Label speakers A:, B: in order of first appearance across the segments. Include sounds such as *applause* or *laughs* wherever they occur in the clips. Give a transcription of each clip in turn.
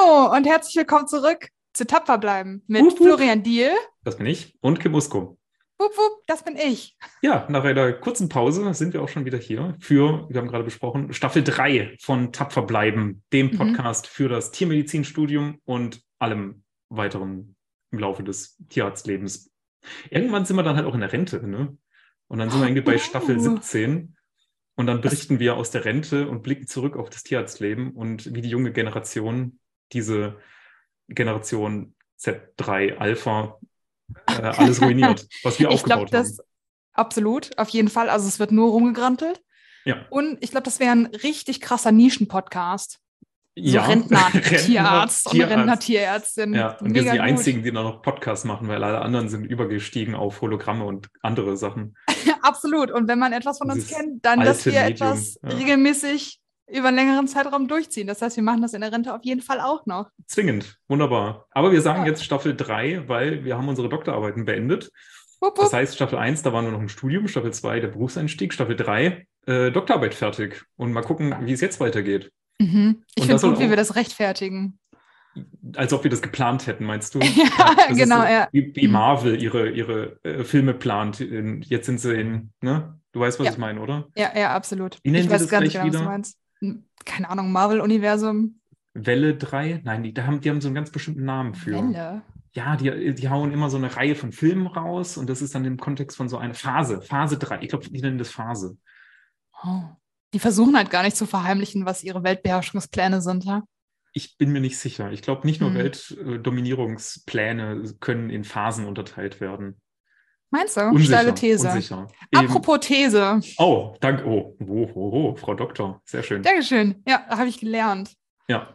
A: Hallo und herzlich willkommen zurück zu Tapfer bleiben mit
B: Wupp, wupp.
A: Florian Diel.
B: Das bin ich. Und Kim Usko.
A: Wupp, wupp, das bin ich.
B: Ja, nach einer kurzen Pause sind wir auch schon wieder hier für, wir haben gerade besprochen, Staffel 3 von Tapfer bleiben, dem
A: Mhm.
B: Podcast für das Tiermedizinstudium und allem weiteren im Laufe des Tierarztlebens. Irgendwann sind wir dann halt auch in der Rente, ne? Und dann sind wir irgendwie bei Staffel
A: Uh.
B: 17 und dann berichten wir aus der Rente und blicken zurück auf das Tierarztleben und wie die junge Generation, diese Generation Z3 Alpha, äh, alles ruiniert, was wir *laughs*
A: Ich glaube,
B: aufgebaut haben.
A: das absolut, auf jeden Fall. Also es wird nur rumgegrantelt.
B: Ja.
A: Und ich glaube, das wäre ein richtig krasser Nischen-Podcast. So Rentner-Tierarzt *laughs* und
B: Tierarzt.
A: Rentner-Tierärztin.
B: Ja, und wir sind die
A: gut.
B: einzigen, die da noch Podcasts machen, weil alle anderen sind übergestiegen auf Hologramme und andere Sachen. *laughs*
A: Absolut. Und wenn man etwas von uns
B: Dieses
A: kennt, dann, dass wir
B: Medium,
A: etwas
B: ja.
A: regelmäßig über einen längeren Zeitraum durchziehen. Das heißt, wir machen das in der Rente auf jeden Fall auch noch.
B: Zwingend, wunderbar. Aber wir sagen
A: Ja.
B: jetzt Staffel 3, weil wir haben unsere Doktorarbeiten beendet.
A: Wupp,
B: Das
A: wupp.
B: heißt, Staffel 1, da waren wir noch im Studium, Staffel 2 der Berufseinstieg, Staffel 3 äh, Doktorarbeit fertig. Und mal gucken, wie es jetzt weitergeht.
A: Mhm. Ich finde
B: das soll
A: gut, wie wir das rechtfertigen.
B: Als ob wir das geplant hätten, meinst du? *laughs*
A: Ja,
B: Das
A: genau,
B: so,
A: ja.
B: Wie, wie
A: Mhm.
B: Marvel ihre, ihre äh, Filme plant. In, jetzt sind sie in, ne? Du weißt, was
A: Ja.
B: ich meine, oder?
A: Ja, ja, absolut.
B: Wie nennen
A: ich weiß
B: das
A: gar nicht genau, was du meinst. Keine Ahnung, Marvel-Universum.
B: Welle 3? Nein, die, da haben, die haben so einen ganz bestimmten Namen für.
A: Welle.
B: Ja, die, die hauen immer so eine Reihe von Filmen raus und das ist dann im Kontext von so einer Phase, Phase 3. Ich glaube, die nennen das Phase.
A: Oh. Die versuchen halt gar nicht zu verheimlichen, was ihre Weltbeherrschungspläne sind, ja?
B: Ich bin mir nicht sicher. Ich glaube, nicht nur
A: Hm.
B: Weltdominierungspläne können in Phasen unterteilt werden.
A: Meinst du?
B: Unsicher.
A: Steile These.
B: Unsicher. Eben-
A: Apropos These.
B: oh, danke. Oh, oh, oh, oh, Frau Doktor. Sehr schön.
A: Dankeschön. Ja, habe ich gelernt.
B: Ja.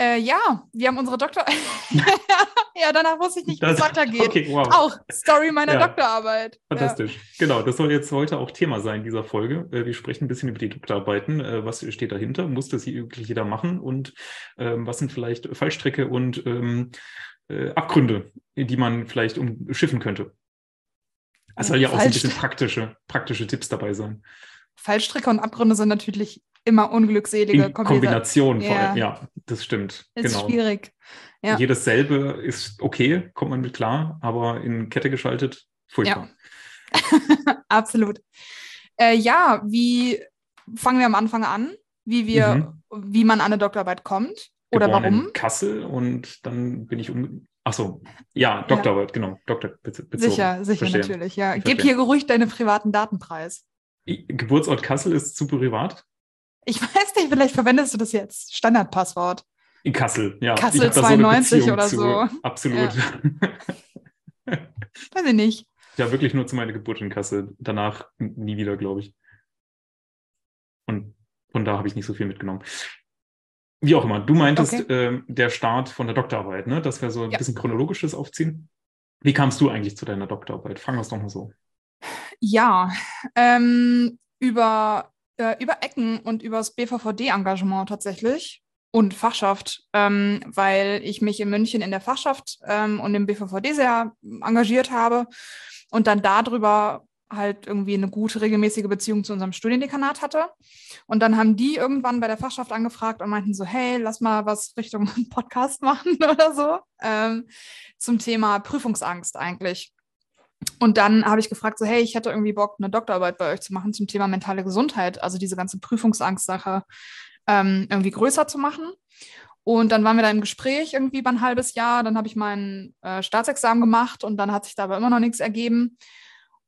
A: Äh, ja, wir haben unsere Doktor. *laughs* ja, danach wusste ich nicht, wie es weitergeht.
B: Okay, wow.
A: Auch Story meiner *laughs*
B: Ja.
A: Doktorarbeit.
B: Fantastisch. Genau, das soll jetzt heute auch Thema sein dieser Folge. Äh, Wir sprechen ein bisschen über die Doktorarbeiten. Äh, Was steht dahinter? Muss das hier wirklich jeder machen? Und ähm, was sind vielleicht Fallstricke und ähm, äh, Abgründe, die man vielleicht umschiffen könnte? Es soll ja auch so ein bisschen praktische, praktische Tipps dabei sein.
A: Ja. Fallstricke und Abgründe sind natürlich immer unglückselige
B: In
A: Kombina-
B: Kombination vor
A: Ja.
B: allem. Ja, das stimmt.
A: Ist
B: genau.
A: schwierig. Ja.
B: Jedes selbe ist okay, kommt man mit klar, aber in Kette geschaltet, furchtbar. *laughs*
A: Absolut. Äh, ja, wie fangen wir am Anfang an? Wie wir, wie man an eine Doktorarbeit kommt? Oder
B: geboren
A: warum?
B: in Kassel und dann bin ich um. Ach so, ja, Doktorarbeit, genau, Doktor bezogen.
A: Sicher, sicher,
B: Verstehe.
A: natürlich. Ja. Gib hier geruhig deine privaten Daten preis.
B: I- Geburtsort Kassel ist zu privat.
A: Ich *laughs* weiß nicht, vielleicht verwendest du das jetzt. Standardpasswort.
B: In Kassel, ja.
A: Kassel
B: Ich hab da so eine
A: 92
B: Beziehung
A: oder
B: zu.
A: so.
B: Absolut. *laughs*
A: Weiß ich nicht.
B: Ja. wirklich nur zu meiner Geburt in Kassel. Danach nie wieder, glaube ich. Und von da habe ich nicht so viel mitgenommen. Wie auch immer, du meintest
A: Okay.
B: ähm, der Start von der Doktorarbeit, ne? dass wir so ein
A: Ja.
B: bisschen chronologisches aufziehen. Wie kamst du eigentlich zu deiner Doktorarbeit? Fangen wir es doch mal so.
A: Ja, ähm, über, äh, über Ecken und übers BVVD-Engagement tatsächlich und Fachschaft, ähm, weil ich mich in München in der Fachschaft ähm, und im BVVD sehr engagiert habe und dann darüber halt irgendwie eine gute regelmäßige Beziehung zu unserem Studiendekanat hatte. Und dann haben die irgendwann bei der Fachschaft angefragt und meinten so, hey, lass mal was Richtung *laughs* Podcast machen *laughs* oder so, ähm, zum Thema Prüfungsangst eigentlich. Und dann habe ich gefragt, so, hey, ich hätte irgendwie Bock, eine Doktorarbeit bei euch zu machen zum Thema mentale Gesundheit, also diese ganze Prüfungsangst-Sache ähm, irgendwie größer zu machen. Und dann waren wir da im Gespräch irgendwie über ein halbes Jahr. Dann habe ich mein äh, Staatsexamen gemacht und dann hat sich da aber immer noch nichts ergeben.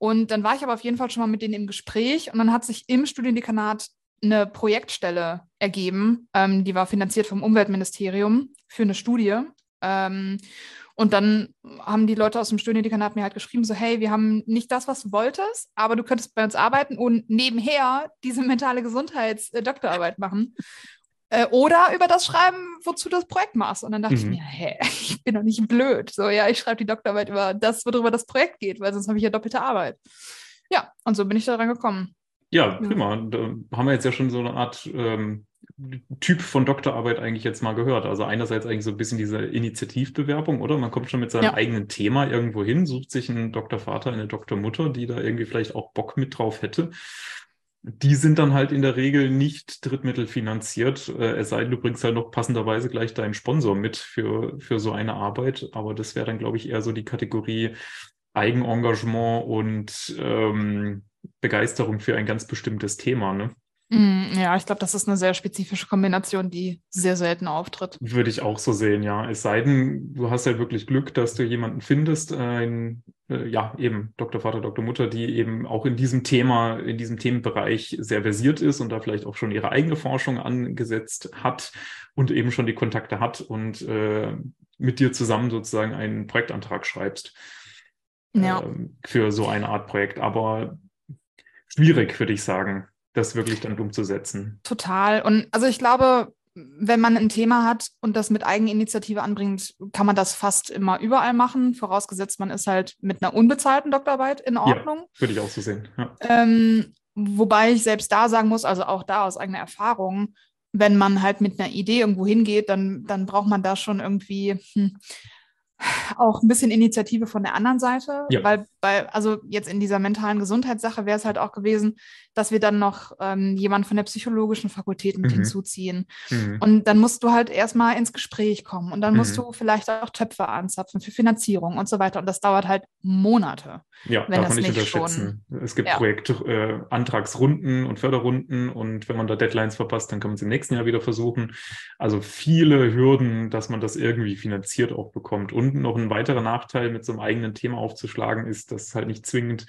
A: Und dann war ich aber auf jeden Fall schon mal mit denen im Gespräch und dann hat sich im Studiendekanat eine Projektstelle ergeben. Ähm, die war finanziert vom Umweltministerium für eine Studie. Ähm, und dann haben die Leute aus dem Studiendekanat mir halt geschrieben, so, hey, wir haben nicht das, was du wolltest, aber du könntest bei uns arbeiten und nebenher diese mentale Gesundheits-Doktorarbeit machen. Äh, oder über das schreiben, wozu du das Projekt machst. Und dann dachte
B: Mhm.
A: ich mir, hä, *laughs* ich bin doch nicht blöd. So, ja, ich schreibe die Doktorarbeit über das, worüber das Projekt geht, weil sonst habe ich ja doppelte Arbeit. Ja, und so bin ich da dran gekommen.
B: Ja, prima. Da haben wir jetzt ja schon so eine Art ähm, Typ von Doktorarbeit eigentlich jetzt mal gehört. Also einerseits eigentlich so ein bisschen diese Initiativbewerbung, oder? Man kommt schon mit seinem
A: Ja.
B: eigenen Thema irgendwo hin, sucht sich einen Doktorvater, eine Doktormutter, die da irgendwie vielleicht auch Bock mit drauf hätte. Die sind dann halt in der Regel nicht drittmittelfinanziert, äh, es sei denn, du bringst halt noch passenderweise gleich deinen Sponsor mit für, für so eine Arbeit. Aber das wäre dann, glaube ich, eher so die Kategorie Eigenengagement und ähm, Begeisterung für ein ganz bestimmtes Thema. Ne?
A: Mm, ja, ich glaube, das ist eine sehr spezifische Kombination, die sehr selten auftritt.
B: Würde ich auch so sehen, ja. Es sei denn, du hast halt wirklich Glück, dass du jemanden findest, ein, äh, ja, eben Dr. Vater, Dr. Mutter, die eben auch in diesem Thema, in diesem Themenbereich sehr versiert ist und da vielleicht auch schon ihre eigene Forschung angesetzt hat und eben schon die Kontakte hat und äh, mit dir zusammen sozusagen einen Projektantrag schreibst. Ja. Äh, für so eine Art Projekt. Aber schwierig, würde ich sagen das wirklich dann umzusetzen.
A: Total. Und also ich glaube, wenn man ein Thema hat und das mit Eigeninitiative anbringt, kann man das fast immer überall machen, vorausgesetzt man ist halt mit einer unbezahlten Doktorarbeit in Ordnung.
B: Ja, würde ich auch so sehen. Ja.
A: Ähm, wobei ich selbst da sagen muss, also auch da aus eigener Erfahrung, wenn man halt mit einer Idee irgendwo hingeht, dann, dann braucht man da schon irgendwie hm, auch ein bisschen Initiative von der anderen Seite, ja. weil bei, also jetzt in dieser mentalen Gesundheitssache wäre es halt auch gewesen, dass wir dann noch ähm, jemanden von der psychologischen Fakultät mit mhm. hinzuziehen. Mhm. Und dann musst du halt erstmal ins Gespräch kommen und dann musst mhm. du vielleicht auch Töpfe anzapfen für Finanzierung und so weiter. Und das dauert halt Monate.
B: Ja, wenn darf man nicht unterschätzen. Schon, es gibt ja. Projektantragsrunden äh, und Förderrunden und wenn man da Deadlines verpasst, dann kann man es im nächsten Jahr wieder versuchen. Also viele Hürden, dass man das irgendwie finanziert auch bekommt. Und noch ein weiterer Nachteil mit so einem eigenen Thema aufzuschlagen ist, dass halt nicht zwingend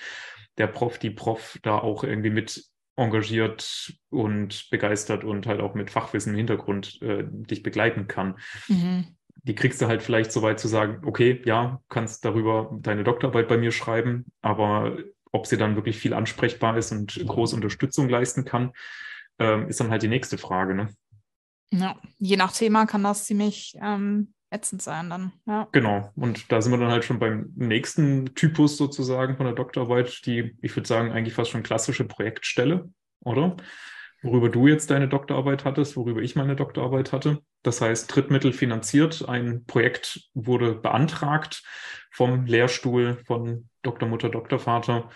B: der Prof, die Prof da auch irgendwie mit engagiert und begeistert und halt auch mit Fachwissen im Hintergrund äh, dich begleiten kann. Mhm. Die kriegst du halt vielleicht so weit zu sagen, okay, ja, kannst darüber deine Doktorarbeit bei mir schreiben, aber ob sie dann wirklich viel ansprechbar ist und große Unterstützung leisten kann, ähm, ist dann halt die nächste Frage. Ne?
A: Ja, je nach Thema kann das ziemlich ähm, ätzend sein dann. Ja.
B: Genau. Und da sind wir dann halt schon beim nächsten Typus sozusagen von der Doktorarbeit, die, ich würde sagen, eigentlich fast schon klassische Projektstelle, oder? Worüber du jetzt deine Doktorarbeit hattest, worüber ich meine Doktorarbeit hatte. Das heißt, Drittmittel finanziert, ein Projekt wurde beantragt vom Lehrstuhl von Dr. Mutter, Dr. Vater,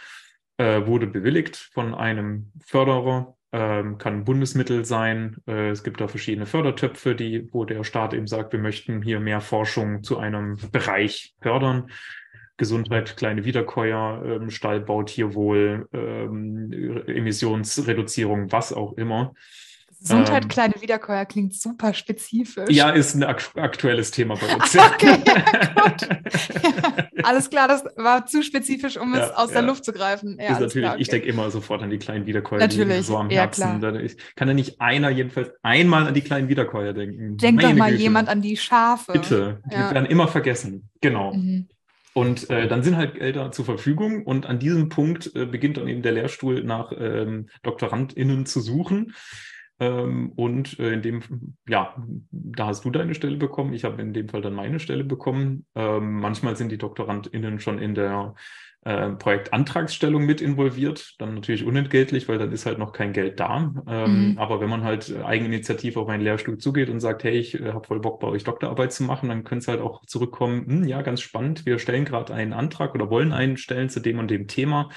B: äh, wurde bewilligt von einem Förderer ähm, kann Bundesmittel sein. Äh, es gibt da verschiedene Fördertöpfe, die, wo der Staat eben sagt, wir möchten hier mehr Forschung zu einem Bereich fördern. Gesundheit, kleine Wiederkäuer, ähm, Stallbau, Tierwohl, ähm, Emissionsreduzierung, was auch immer.
A: Gesundheit, ähm, kleine Wiederkäuer klingt super spezifisch.
B: Ja, ist ein ak aktuelles Thema bei uns. *laughs*
A: okay, ja, ja, alles klar, das war zu spezifisch, um ja, es aus der Luft zu greifen.
B: ist natürlich, klar, okay. ich denke immer sofort an die kleinen Wiederkäuer, natürlich, die so am Herzen. Klar. Ich, kann ja nicht einer jedenfalls einmal an die kleinen Wiederkäuer denken.
A: Denkt doch mal Güte. jemand an die Schafe.
B: Bitte, die werden immer vergessen. Genau. Mhm. Und äh, dann sind halt Gelder zur Verfügung und an diesem Punkt äh, beginnt dann eben der Lehrstuhl nach ähm, DoktorandInnen zu suchen. Ähm, und äh, in dem, ja, da hast du deine Stelle bekommen. Ich habe in dem Fall dann meine Stelle bekommen. Ähm, manchmal sind die DoktorandInnen schon in der äh, Projektantragsstellung mit involviert. Dann natürlich unentgeltlich, weil dann ist halt noch kein Geld da. Ähm, mhm. Aber wenn man halt eigeninitiativ auf einen Lehrstuhl zugeht und sagt, hey, ich äh, habe voll Bock bei euch Doktorarbeit zu machen, dann könnte es halt auch zurückkommen, hm, ja, ganz spannend, wir stellen gerade einen Antrag oder wollen einen stellen zu dem und dem Thema.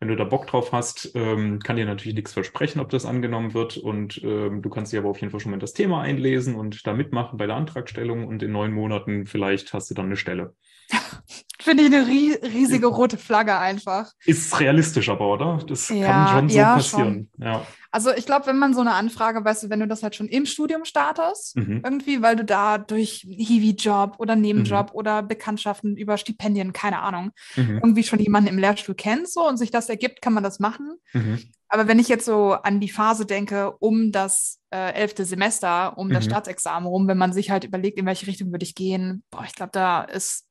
B: Wenn du da Bock drauf hast, ähm, kann dir natürlich nichts versprechen, ob das angenommen wird. Und ähm, du kannst dich aber auf jeden Fall schon mal in das Thema einlesen und da mitmachen bei der Antragstellung. Und in neun Monaten vielleicht hast du dann eine Stelle. *laughs*
A: Finde ich eine riesige rote Flagge einfach.
B: Ist realistisch aber, oder? Das ja, kann schon so ja, passieren. Schon. Ja.
A: Also ich glaube, wenn man so eine Anfrage, weißt du, wenn du das halt schon im Studium startest, mhm. irgendwie, weil du da durch Hiwi-Job oder Nebenjob mhm. oder Bekanntschaften über Stipendien, keine Ahnung, mhm. irgendwie schon jemanden im Lehrstuhl kennst so und sich das ergibt, kann man das machen. Mhm. Aber wenn ich jetzt so an die Phase denke, um das äh, elfte Semester, um das mhm. Staatsexamen rum, wenn man sich halt überlegt, in welche Richtung würde ich gehen, boah, ich glaube, da ist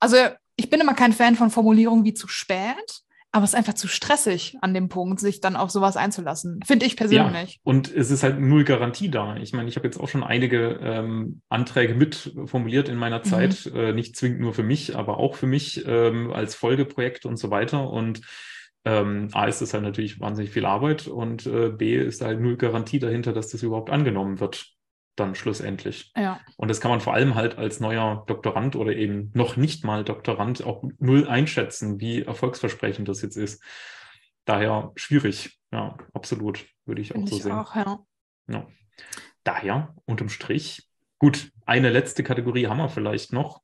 A: also ich bin immer kein Fan von Formulierungen wie zu spät, aber es ist einfach zu stressig an dem Punkt, sich dann auf sowas einzulassen. Finde ich persönlich.
B: Ja, und es ist halt null Garantie da. Ich meine, ich habe jetzt auch schon einige ähm, Anträge mit formuliert in meiner mhm. Zeit, mhm. äh, nicht zwingend nur für mich, aber auch für mich ähm, als Folgeprojekt und so weiter. Und ähm, A ist es halt natürlich wahnsinnig viel Arbeit und äh, B ist halt null Garantie dahinter, dass das überhaupt angenommen wird dann schlussendlich. Ja. Und das kann man vor allem halt als neuer Doktorand oder eben noch nicht mal Doktorand auch null einschätzen, wie erfolgsversprechend das jetzt ist. Daher schwierig. Ja, absolut. Würde ich auch so
A: ich
B: sehen.
A: auch, ja.
B: Ja. Daher, unterm Strich, gut, eine letzte Kategorie haben wir vielleicht noch.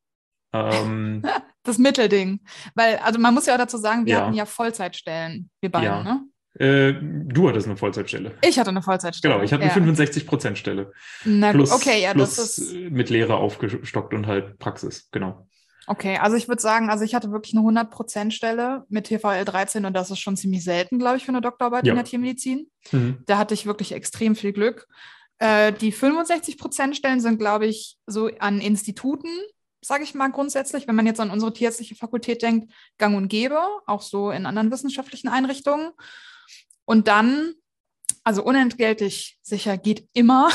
B: Ähm, *laughs*
A: Das Mittelding. Weil, also man muss ja auch dazu sagen, wir hatten ja Vollzeitstellen, wir beide,
B: Ja.
A: ne?
B: Äh, du hattest eine Vollzeitstelle.
A: Ich hatte eine Vollzeitstelle.
B: Genau, ich hatte eine
A: ja.
B: 65%-Stelle.
A: Na,
B: Plus,
A: okay, ja,
B: plus
A: das ist.
B: mit Lehre aufgestockt und halt Praxis, genau.
A: Okay, also ich würde sagen, also ich hatte wirklich eine 100%-Stelle mit TVL 13 und das ist schon ziemlich selten, glaube ich, für eine Doktorarbeit
B: Ja.
A: in der Tiermedizin.
B: Mhm.
A: Da hatte ich wirklich extrem viel Glück. Äh, die 65%-Stellen sind, glaube ich, so an Instituten, sage ich mal grundsätzlich, wenn man jetzt an unsere tierärztliche Fakultät denkt, gang und gäbe, auch so in anderen wissenschaftlichen Einrichtungen. Und dann, also unentgeltlich sicher geht immer,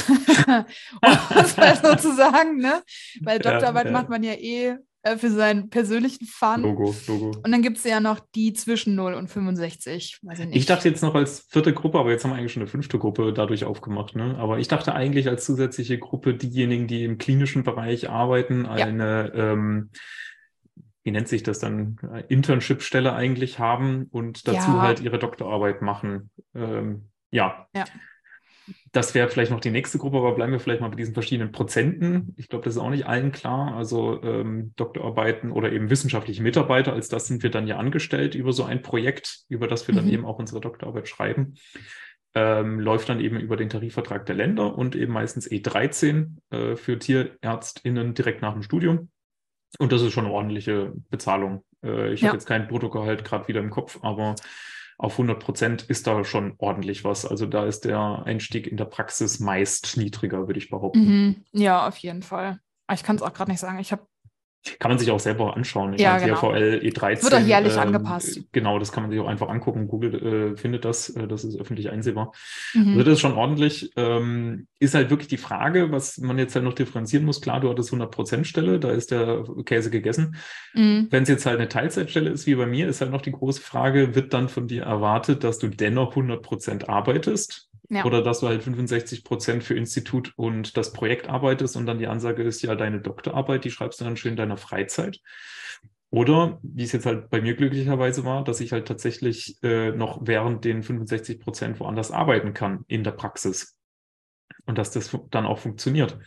A: um es mal so zu sagen, ne? Weil
B: Ja,
A: Doktorarbeit
B: ja.
A: macht man ja eh äh, für seinen persönlichen Fun.
B: Logo, Logo.
A: Und dann gibt es ja noch die zwischen 0 und 65. Weiß ich, nicht.
B: Ich dachte jetzt noch als vierte Gruppe, aber jetzt haben wir eigentlich schon eine fünfte Gruppe dadurch aufgemacht. Ne? Aber ich dachte eigentlich als zusätzliche Gruppe diejenigen, die im klinischen Bereich arbeiten,
A: Ja.
B: eine, ähm, wie nennt sich das dann, äh, Internship-Stelle eigentlich haben und dazu
A: Ja.
B: halt ihre Doktorarbeit machen. Ähm, ja.
A: Ja.
B: Das wäre vielleicht noch die nächste Gruppe, aber bleiben wir vielleicht mal bei diesen verschiedenen Prozenten. Ich glaube, das ist auch nicht allen klar. Also ähm, Doktorarbeiten oder eben wissenschaftliche Mitarbeiter, als das sind wir dann ja angestellt über so ein Projekt, über das wir dann
A: Mhm.
B: eben auch unsere Doktorarbeit schreiben. Ähm, läuft dann eben über den Tarifvertrag der Länder und eben meistens E13 äh, für TierärztInnen direkt nach dem Studium. Und das ist schon eine ordentliche Bezahlung. Äh, ich
A: Ja.
B: habe jetzt kein Bruttogehalt gerade wieder im Kopf, aber auf 100 Prozent ist da schon ordentlich was. Also da ist der Einstieg in der Praxis meist niedriger, würde ich behaupten.
A: Mhm. Ja, auf jeden Fall. Aber Ich kann es auch gerade nicht sagen. Ich habe
B: Kann man sich auch selber anschauen. Ich
A: Ja,
B: meine,
A: genau.
B: TFVL E13.
A: Wird auch jährlich
B: ähm,
A: angepasst.
B: Genau, das kann man sich auch einfach angucken. Google äh, findet das. Äh, das ist öffentlich einsehbar.
A: mhm.
B: Also das ist schon ordentlich. Ähm, ist halt wirklich die Frage, was man jetzt halt noch differenzieren muss. Klar, du hattest 100% Stelle, da ist der Käse gegessen.
A: Mhm.
B: Wenn es jetzt halt eine Teilzeitstelle ist, wie bei mir, ist halt noch die große Frage, wird dann von dir erwartet, dass du dennoch 100% arbeitest?
A: Ja.
B: Oder dass du halt 65% für Institut und das Projekt arbeitest und dann die Ansage ist, ja, deine Doktorarbeit, die schreibst du dann schön in deiner Freizeit. Oder, wie es jetzt halt bei mir glücklicherweise war, dass ich halt tatsächlich äh, noch während den 65% woanders arbeiten kann in der Praxis. Und dass das dann auch funktioniert.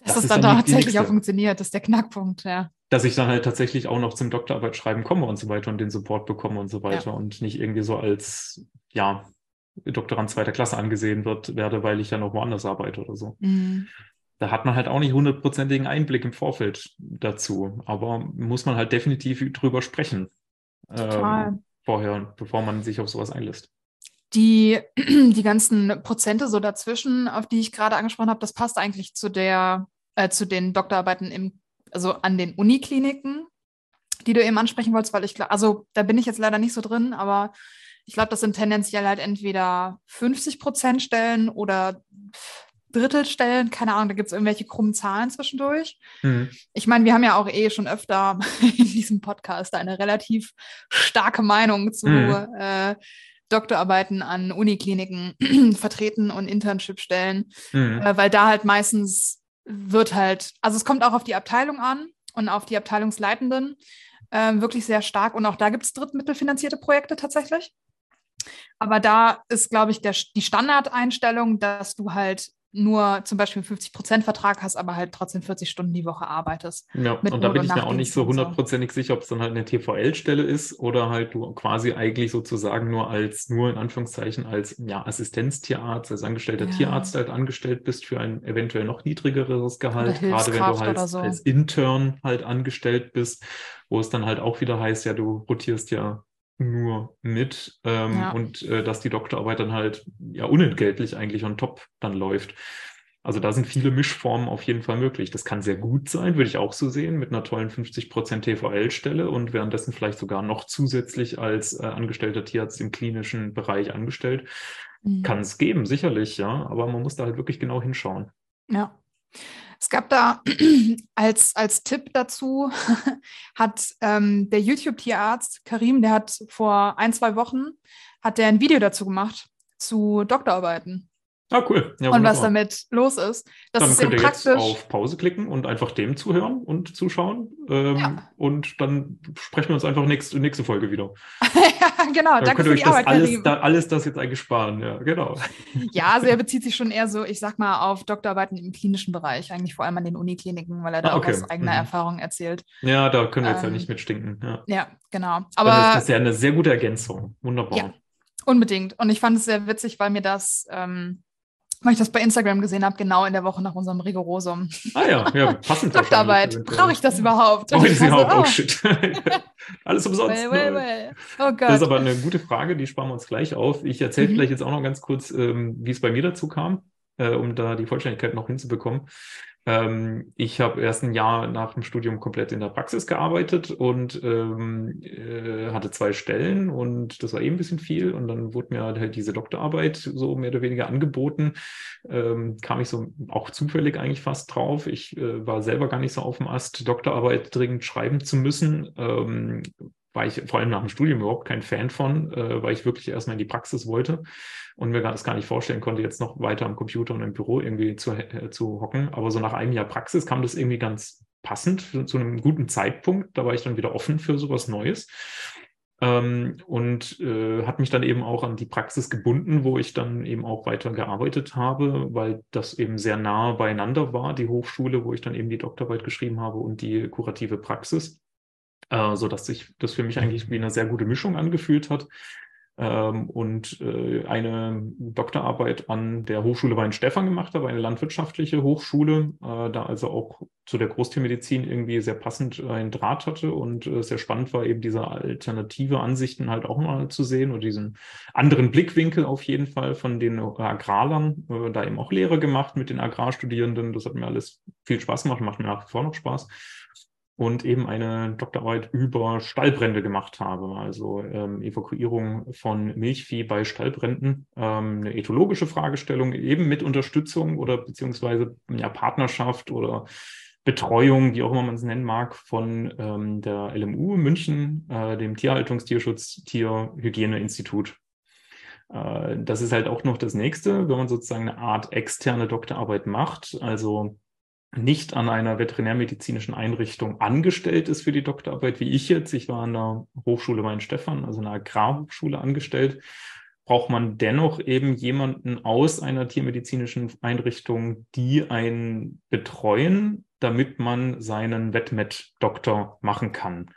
A: Dass
B: das
A: es
B: ist
A: dann
B: dann
A: tatsächlich auch funktioniert, das ist der Knackpunkt, ja.
B: dass ich dann halt tatsächlich auch noch zum Doktorarbeit schreiben komme und so weiter und den Support bekomme und so weiter und nicht irgendwie so als, ja, Doktorand zweiter Klasse angesehen wird, werde, weil ich ja noch woanders arbeite oder so.
A: Mhm.
B: Da hat man halt auch nicht hundertprozentigen Einblick im Vorfeld dazu, aber muss man halt definitiv drüber sprechen.
A: Total.
B: Ähm, vorher, bevor man sich auf sowas einlässt.
A: Die, *clears throat* die ganzen Prozente so dazwischen, auf die ich gerade angesprochen habe, das passt eigentlich zu der, äh, zu den Doktorarbeiten im, also an den Unikliniken, die du eben ansprechen wolltest, weil ich glaube, also da bin ich jetzt leider nicht so drin, aber ich glaube, das sind tendenziell halt entweder 50 Prozent Stellen oder Drittelstellen, keine Ahnung, da gibt es irgendwelche krummen Zahlen zwischendurch.
B: Mhm.
A: Ich meine, wir haben ja auch eh schon öfter *laughs* in diesem Podcast eine relativ starke Meinung zu
B: Mhm.
A: äh, Doktorarbeiten an Unikliniken *clears throat* vertreten und Internshipstellen,
B: Mhm.
A: äh, weil da halt meistens wird halt, also es kommt auch auf die Abteilung an und auf die Abteilungsleitenden äh, wirklich sehr stark. Und auch da gibt es drittmittelfinanzierte Projekte tatsächlich. Aber da ist, glaube ich, der, die Standardeinstellung, dass du halt nur zum Beispiel einen 50%-Vertrag hast, aber halt trotzdem 40 Stunden die Woche arbeitest.
B: Ja, und da bin ich mir auch nicht so hundertprozentig sicher, ob es dann halt eine TVL-Stelle ist oder halt du quasi eigentlich sozusagen nur als, nur in Anführungszeichen als ja, Assistenztierarzt, als angestellter
A: Ja.
B: Tierarzt halt angestellt bist für ein eventuell noch niedrigeres Gehalt, gerade wenn du halt
A: so.
B: als Intern halt angestellt bist, wo es dann halt auch wieder heißt, ja, du rotierst ja nur mit ähm,
A: Ja.
B: und äh, dass die Doktorarbeit dann halt ja unentgeltlich eigentlich on top dann läuft. Also da sind viele Mischformen auf jeden Fall möglich. Das kann sehr gut sein, würde ich auch so sehen, mit einer tollen 50% TVL-Stelle und währenddessen vielleicht sogar noch zusätzlich als äh, angestellter Tierarzt im klinischen Bereich angestellt.
A: Mhm.
B: Kann es geben, sicherlich, ja, aber man muss da halt wirklich genau hinschauen.
A: Ja. Es gab da *clears throat* als, als Tipp dazu, *laughs* hat ähm, der YouTube-Tierarzt Karim, der hat vor ein, zwei Wochen, hat der ein Video dazu gemacht zu Doktorarbeiten
B: Ah, cool. Ja,
A: und was damit los ist. Das
B: dann
A: ist
B: könnt ihr jetzt
A: praktisch.
B: auf Pause klicken und einfach dem zuhören und zuschauen. Ähm,
A: Ja.
B: Und dann sprechen wir uns einfach nächste, nächste Folge wieder. *laughs*
A: genau.
B: Dann
A: Danke
B: könnt
A: für
B: ihr
A: die
B: euch das
A: Arbeit,
B: alles, da, alles das jetzt eigentlich sparen. Ja, genau.
A: Ja, also er bezieht sich schon eher so, ich sag mal, auf Doktorarbeiten im klinischen Bereich, eigentlich vor allem an den Unikliniken, weil er da
B: Ah, okay.
A: auch aus eigener
B: Mhm.
A: Erfahrung erzählt.
B: Ja, da können wir jetzt ja
A: Ähm,
B: nicht mitstinken. Ja.
A: Ja, genau.
B: Aber das ist ja eine sehr gute Ergänzung. Wunderbar.
A: Ja. unbedingt. Und ich fand es sehr witzig, weil mir das, ähm, weil ich das bei Instagram gesehen habe, genau in der Woche nach unserem Rigorosum.
B: Ah ja, ja, passend. *laughs*
A: Doktorarbeit,
B: wahrscheinlich
A: brauche ich das überhaupt?
B: Brauche ich das
A: war so,
B: überhaupt? Oh,
A: oh,
B: shit. *laughs* Alles umsonst.
A: well, well,
B: ne?
A: well. Oh Gott.
B: Das ist aber eine gute Frage, die sparen wir uns gleich auf. Ich erzähle
A: Mhm.
B: vielleicht jetzt auch noch ganz kurz, ähm, wie es bei mir dazu kam, äh, um da die Vollständigkeit noch hinzubekommen. Ähm, ich habe erst ein Jahr nach dem Studium komplett in der Praxis gearbeitet und ähm, äh, hatte zwei Stellen und das war eben ein bisschen viel und dann wurde mir halt diese Doktorarbeit so mehr oder weniger angeboten. Ähm, kam ich so auch zufällig eigentlich fast drauf. Ich äh, war selber gar nicht so auf dem Ast, Doktorarbeit dringend schreiben zu müssen. Ähm, war ich vor allem nach dem Studium überhaupt kein Fan von, äh, weil ich wirklich erstmal in die Praxis wollte und mir das gar nicht vorstellen konnte, jetzt noch weiter am Computer und im Büro irgendwie zu, äh, zu hocken. Aber so nach einem Jahr Praxis kam das irgendwie ganz passend für, zu einem guten Zeitpunkt. Da war ich dann wieder offen für sowas Neues. Ähm, und äh, hat mich dann eben auch an die Praxis gebunden, wo ich dann eben auch weiter gearbeitet habe, weil das eben sehr nah beieinander war, die Hochschule, wo ich dann eben die Doktorarbeit geschrieben habe und die kurative Praxis äh, so dass sich das für mich eigentlich wie eine sehr gute Mischung angefühlt hat. Ähm, und äh, eine Doktorarbeit an der Hochschule Weinstefan gemacht habe, eine landwirtschaftliche Hochschule, äh, da also auch zu der Großtiermedizin irgendwie sehr passend einen Draht hatte. Und äh, sehr spannend war, eben diese alternative Ansichten halt auch mal zu sehen und diesen anderen Blickwinkel auf jeden Fall von den Agrarlern, da eben auch Lehre gemacht mit den Agrarstudierenden. Das hat mir alles viel Spaß gemacht, macht mir nach wie vor noch Spaß und eben eine Doktorarbeit über Stallbrände gemacht habe, also ähm, Evakuierung von Milchvieh bei Stallbränden, ähm, eine ethologische Fragestellung eben mit Unterstützung oder beziehungsweise ja, Partnerschaft oder Betreuung, wie auch immer man es nennen mag, von ähm, der LMU München, äh, dem Tierhaltungstierschutz Tierhygieneinstitut. Äh, das ist halt auch noch das nächste, wenn man sozusagen eine Art externe Doktorarbeit macht, also nicht an einer veterinärmedizinischen Einrichtung angestellt ist für die Doktorarbeit, wie ich jetzt. Ich war an der Hochschule Weinstefan, also einer Agrarhochschule angestellt. Braucht man dennoch eben jemanden aus einer tiermedizinischen Einrichtung, die einen betreuen, damit man seinen Vetmed-Doktor machen kann.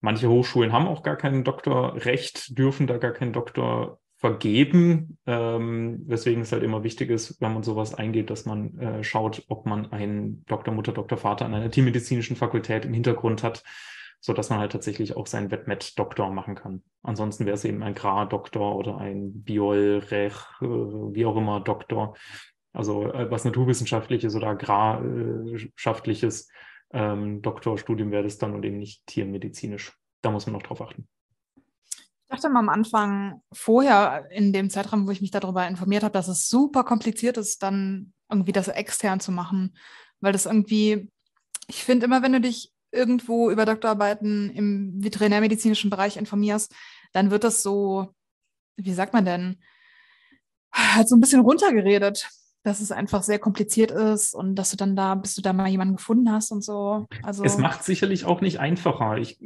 B: Manche Hochschulen haben auch gar kein Doktorrecht, dürfen da gar keinen Doktor vergeben, ähm, weswegen es halt immer wichtig ist, wenn man sowas eingeht, dass man äh, schaut, ob man einen Doktor, Mutter, Doktor, Vater an einer tiermedizinischen Fakultät im Hintergrund hat, so dass man halt tatsächlich auch seinen Vetmed-Doktor machen kann. Ansonsten wäre es eben ein Gra-Doktor oder ein Biol, Rech, äh, wie auch immer Doktor, also äh, was naturwissenschaftliches oder agrarschaftliches ähm, Doktorstudium wäre das dann und eben nicht tiermedizinisch. Da muss man noch drauf achten.
A: Ich dachte mal am Anfang, vorher in dem Zeitraum, wo ich mich darüber informiert habe, dass es super kompliziert ist, dann irgendwie das extern zu machen. Weil das irgendwie, ich finde immer, wenn du dich irgendwo über Doktorarbeiten im veterinärmedizinischen Bereich informierst, dann wird das so, wie sagt man denn, halt so ein bisschen runtergeredet dass es einfach sehr kompliziert ist und dass du dann da, bis du da mal jemanden gefunden hast und so. Also
B: es macht sicherlich auch nicht einfacher. Ich,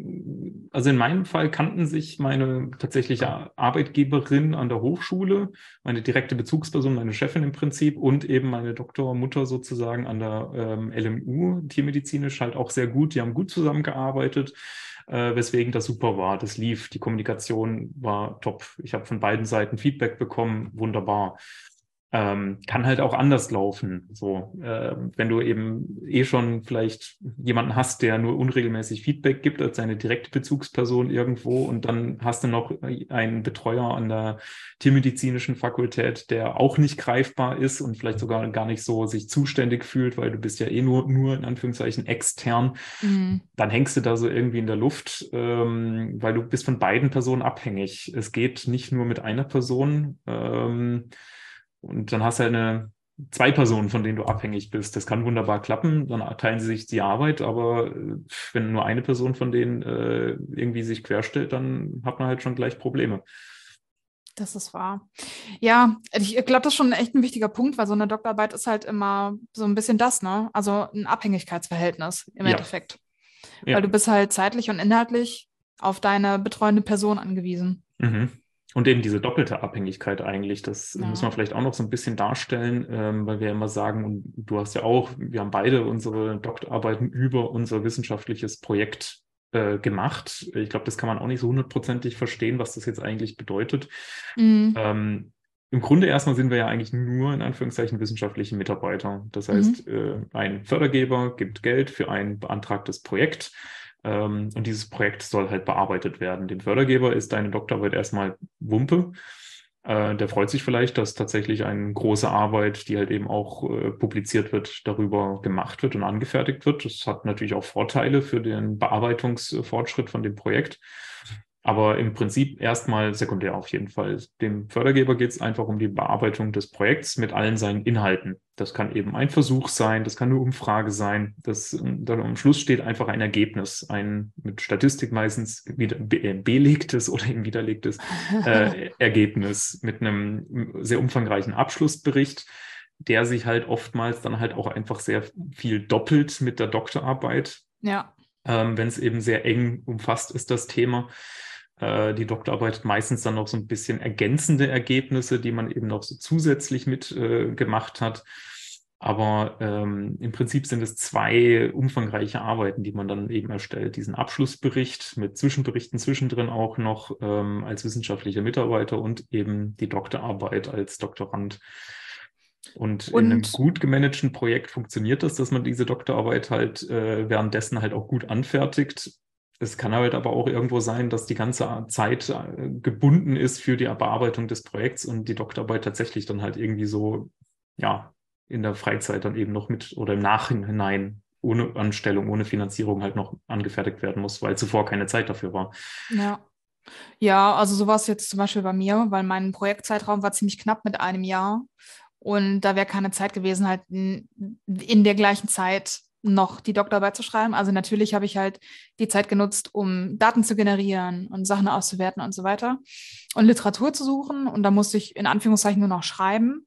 B: also in meinem Fall kannten sich meine tatsächliche Arbeitgeberin an der Hochschule, meine direkte Bezugsperson, meine Chefin im Prinzip und eben meine Doktormutter sozusagen an der ähm, LMU, tiermedizinisch halt auch sehr gut. Die haben gut zusammengearbeitet. Äh, weswegen das super war. Das lief, die Kommunikation war top. Ich habe von beiden Seiten Feedback bekommen, wunderbar. Ähm, kann halt auch anders laufen. So, äh, wenn du eben eh schon vielleicht jemanden hast, der nur unregelmäßig Feedback gibt als seine direkte Bezugsperson irgendwo und dann hast du noch einen Betreuer an der tiermedizinischen Fakultät, der auch nicht greifbar ist und vielleicht sogar gar nicht so sich zuständig fühlt, weil du bist ja eh nur, nur in Anführungszeichen extern, mhm. dann hängst du da so irgendwie in der Luft, ähm, weil du bist von beiden Personen abhängig. Es geht nicht nur mit einer Person. Ähm, und dann hast du halt eine, zwei Personen, von denen du abhängig bist. Das kann wunderbar klappen, dann teilen sie sich die Arbeit, aber wenn nur eine Person von denen äh, irgendwie sich querstellt, dann hat man halt schon gleich Probleme.
A: Das ist wahr. Ja, ich glaube, das ist schon echt ein wichtiger Punkt, weil so eine Doktorarbeit ist halt immer so ein bisschen das, ne? Also ein Abhängigkeitsverhältnis im ja. Endeffekt. Ja. Weil du bist halt zeitlich und inhaltlich auf deine betreuende Person angewiesen.
B: Mhm. Und eben diese doppelte Abhängigkeit eigentlich, das ja. muss man vielleicht auch noch so ein bisschen darstellen, ähm, weil wir immer sagen, und du hast ja auch, wir haben beide unsere Doktorarbeiten über unser wissenschaftliches Projekt äh, gemacht. Ich glaube, das kann man auch nicht so hundertprozentig verstehen, was das jetzt eigentlich bedeutet. Mhm. Ähm, Im Grunde erstmal sind wir ja eigentlich nur in Anführungszeichen wissenschaftliche Mitarbeiter. Das heißt, mhm. äh, ein Fördergeber gibt Geld für ein beantragtes Projekt ähm, und dieses Projekt soll halt bearbeitet werden. Den Fördergeber ist deine Doktorarbeit erstmal Wumpe. Äh, der freut sich vielleicht, dass tatsächlich eine große Arbeit, die halt eben auch äh, publiziert wird, darüber gemacht wird und angefertigt wird. Das hat natürlich auch Vorteile für den Bearbeitungsfortschritt von dem Projekt. Aber im Prinzip erstmal sekundär auf jeden Fall. Dem Fördergeber geht es einfach um die Bearbeitung des Projekts mit allen seinen Inhalten. Das kann eben ein Versuch sein, das kann eine Umfrage sein. Das, dann am Schluss steht einfach ein Ergebnis, ein mit Statistik meistens wieder äh, belegtes oder eben widerlegtes äh, *laughs* Ergebnis mit einem sehr umfangreichen Abschlussbericht, der sich halt oftmals dann halt auch einfach sehr viel doppelt mit der Doktorarbeit.
A: Ja.
B: Ähm, wenn es eben sehr eng umfasst ist, das Thema. Äh, die Doktorarbeit meistens dann noch so ein bisschen ergänzende Ergebnisse, die man eben noch so zusätzlich mit äh, gemacht hat. Aber ähm, im Prinzip sind es zwei umfangreiche Arbeiten, die man dann eben erstellt. Diesen Abschlussbericht mit Zwischenberichten zwischendrin auch noch ähm, als wissenschaftlicher Mitarbeiter und eben die Doktorarbeit als Doktorand. Und, und, in einem gut gemanagten Projekt funktioniert das, dass man diese Doktorarbeit halt äh, währenddessen halt auch gut anfertigt es kann halt aber auch irgendwo sein, dass die ganze Zeit äh, gebunden ist für die Bearbeitung des Projekts und die Doktorarbeit tatsächlich dann halt irgendwie so, ja, in der Freizeit dann eben noch mit oder im Nachhinein ohne Anstellung, ohne Finanzierung halt noch angefertigt werden muss, weil zuvor keine Zeit dafür war.
A: Ja. Ja, also so war es jetzt zum Beispiel bei mir, weil mein Projektzeitraum war ziemlich knapp mit einem Jahr und da wäre keine Zeit gewesen, halt in der gleichen Zeit noch die Doktorarbeit zu schreiben. Also natürlich habe ich halt die Zeit genutzt, um Daten zu generieren und Sachen auszuwerten und so weiter und Literatur zu suchen. Und da musste ich in Anführungszeichen nur noch schreiben.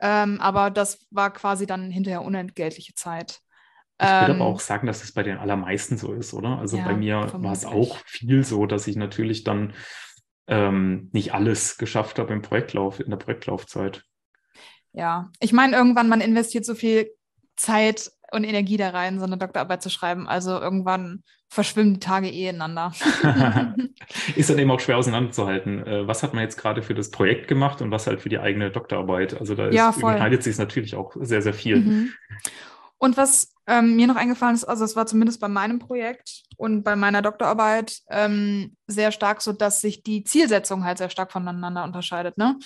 A: Ähm, aber das war quasi dann hinterher unentgeltliche Zeit.
B: Ich würde ähm, aber auch sagen, dass es bei den allermeisten so ist, oder? Also ja, bei mir war es auch viel so, dass ich natürlich dann ähm, nicht alles geschafft habe im Projektlauf, in der Projektlaufzeit.
A: Ja, ich meine, irgendwann, man investiert so viel Zeit und Energie da rein, so eine Doktorarbeit zu schreiben. Also irgendwann verschwimmen die Tage eh ineinander. *laughs* *laughs*
B: ist dann eben auch schwer auseinanderzuhalten. Äh, was hat man jetzt gerade für das Projekt gemacht und was halt für die eigene Doktorarbeit? Also da ja, überschneidet sich natürlich auch sehr, sehr viel. Mhm.
A: Und was ähm, mir noch eingefallen ist, also es war zumindest bei meinem Projekt und bei meiner Doktorarbeit ähm, sehr stark so, dass sich die Zielsetzung halt sehr stark voneinander unterscheidet. Ne?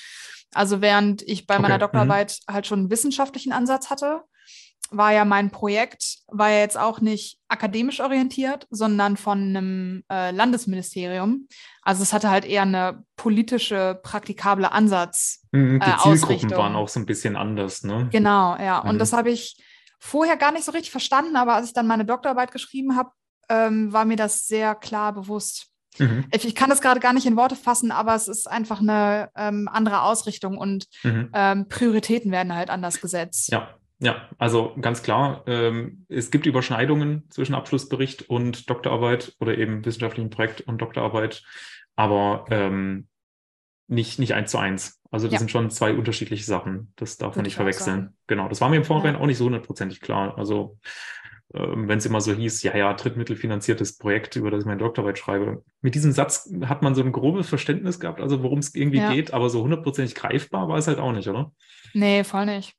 A: Also während ich bei okay. meiner mhm. Doktorarbeit mhm. halt schon einen wissenschaftlichen Ansatz hatte, war ja mein Projekt, war ja jetzt auch nicht akademisch orientiert, sondern von einem äh, Landesministerium. Also es hatte halt eher eine politische, praktikable Ansatz.
B: Mhm, die äh, Zielgruppen waren auch so ein bisschen anders, ne?
A: Genau, ja. Mhm. Und das habe ich vorher gar nicht so richtig verstanden, aber als ich dann meine Doktorarbeit geschrieben habe, ähm, war mir das sehr klar bewusst. Mhm. Ich, ich, kann das gerade gar nicht in Worte fassen, aber es ist einfach eine ähm, andere Ausrichtung und mhm. ähm, Prioritäten werden halt anders gesetzt.
B: Ja, ja, also ganz klar, ähm, es gibt Überschneidungen zwischen Abschlussbericht und Doktorarbeit oder eben wissenschaftlichem Projekt und Doktorarbeit, aber ähm, nicht, nicht eins zu eins. Also das ja. sind schon zwei unterschiedliche Sachen. Das darf Würde man nicht verwechseln. Genau, das war mir im Vorhinein ja. auch nicht so hundertprozentig klar. Also wenn es immer so hieß, ja, ja, drittmittelfinanziertes Projekt, über das ich meine Doktorarbeit schreibe. Mit diesem Satz hat man so ein grobes Verständnis gehabt, also worum es irgendwie ja. geht, aber so hundertprozentig greifbar war es halt auch nicht, oder?
A: Nee, voll nicht.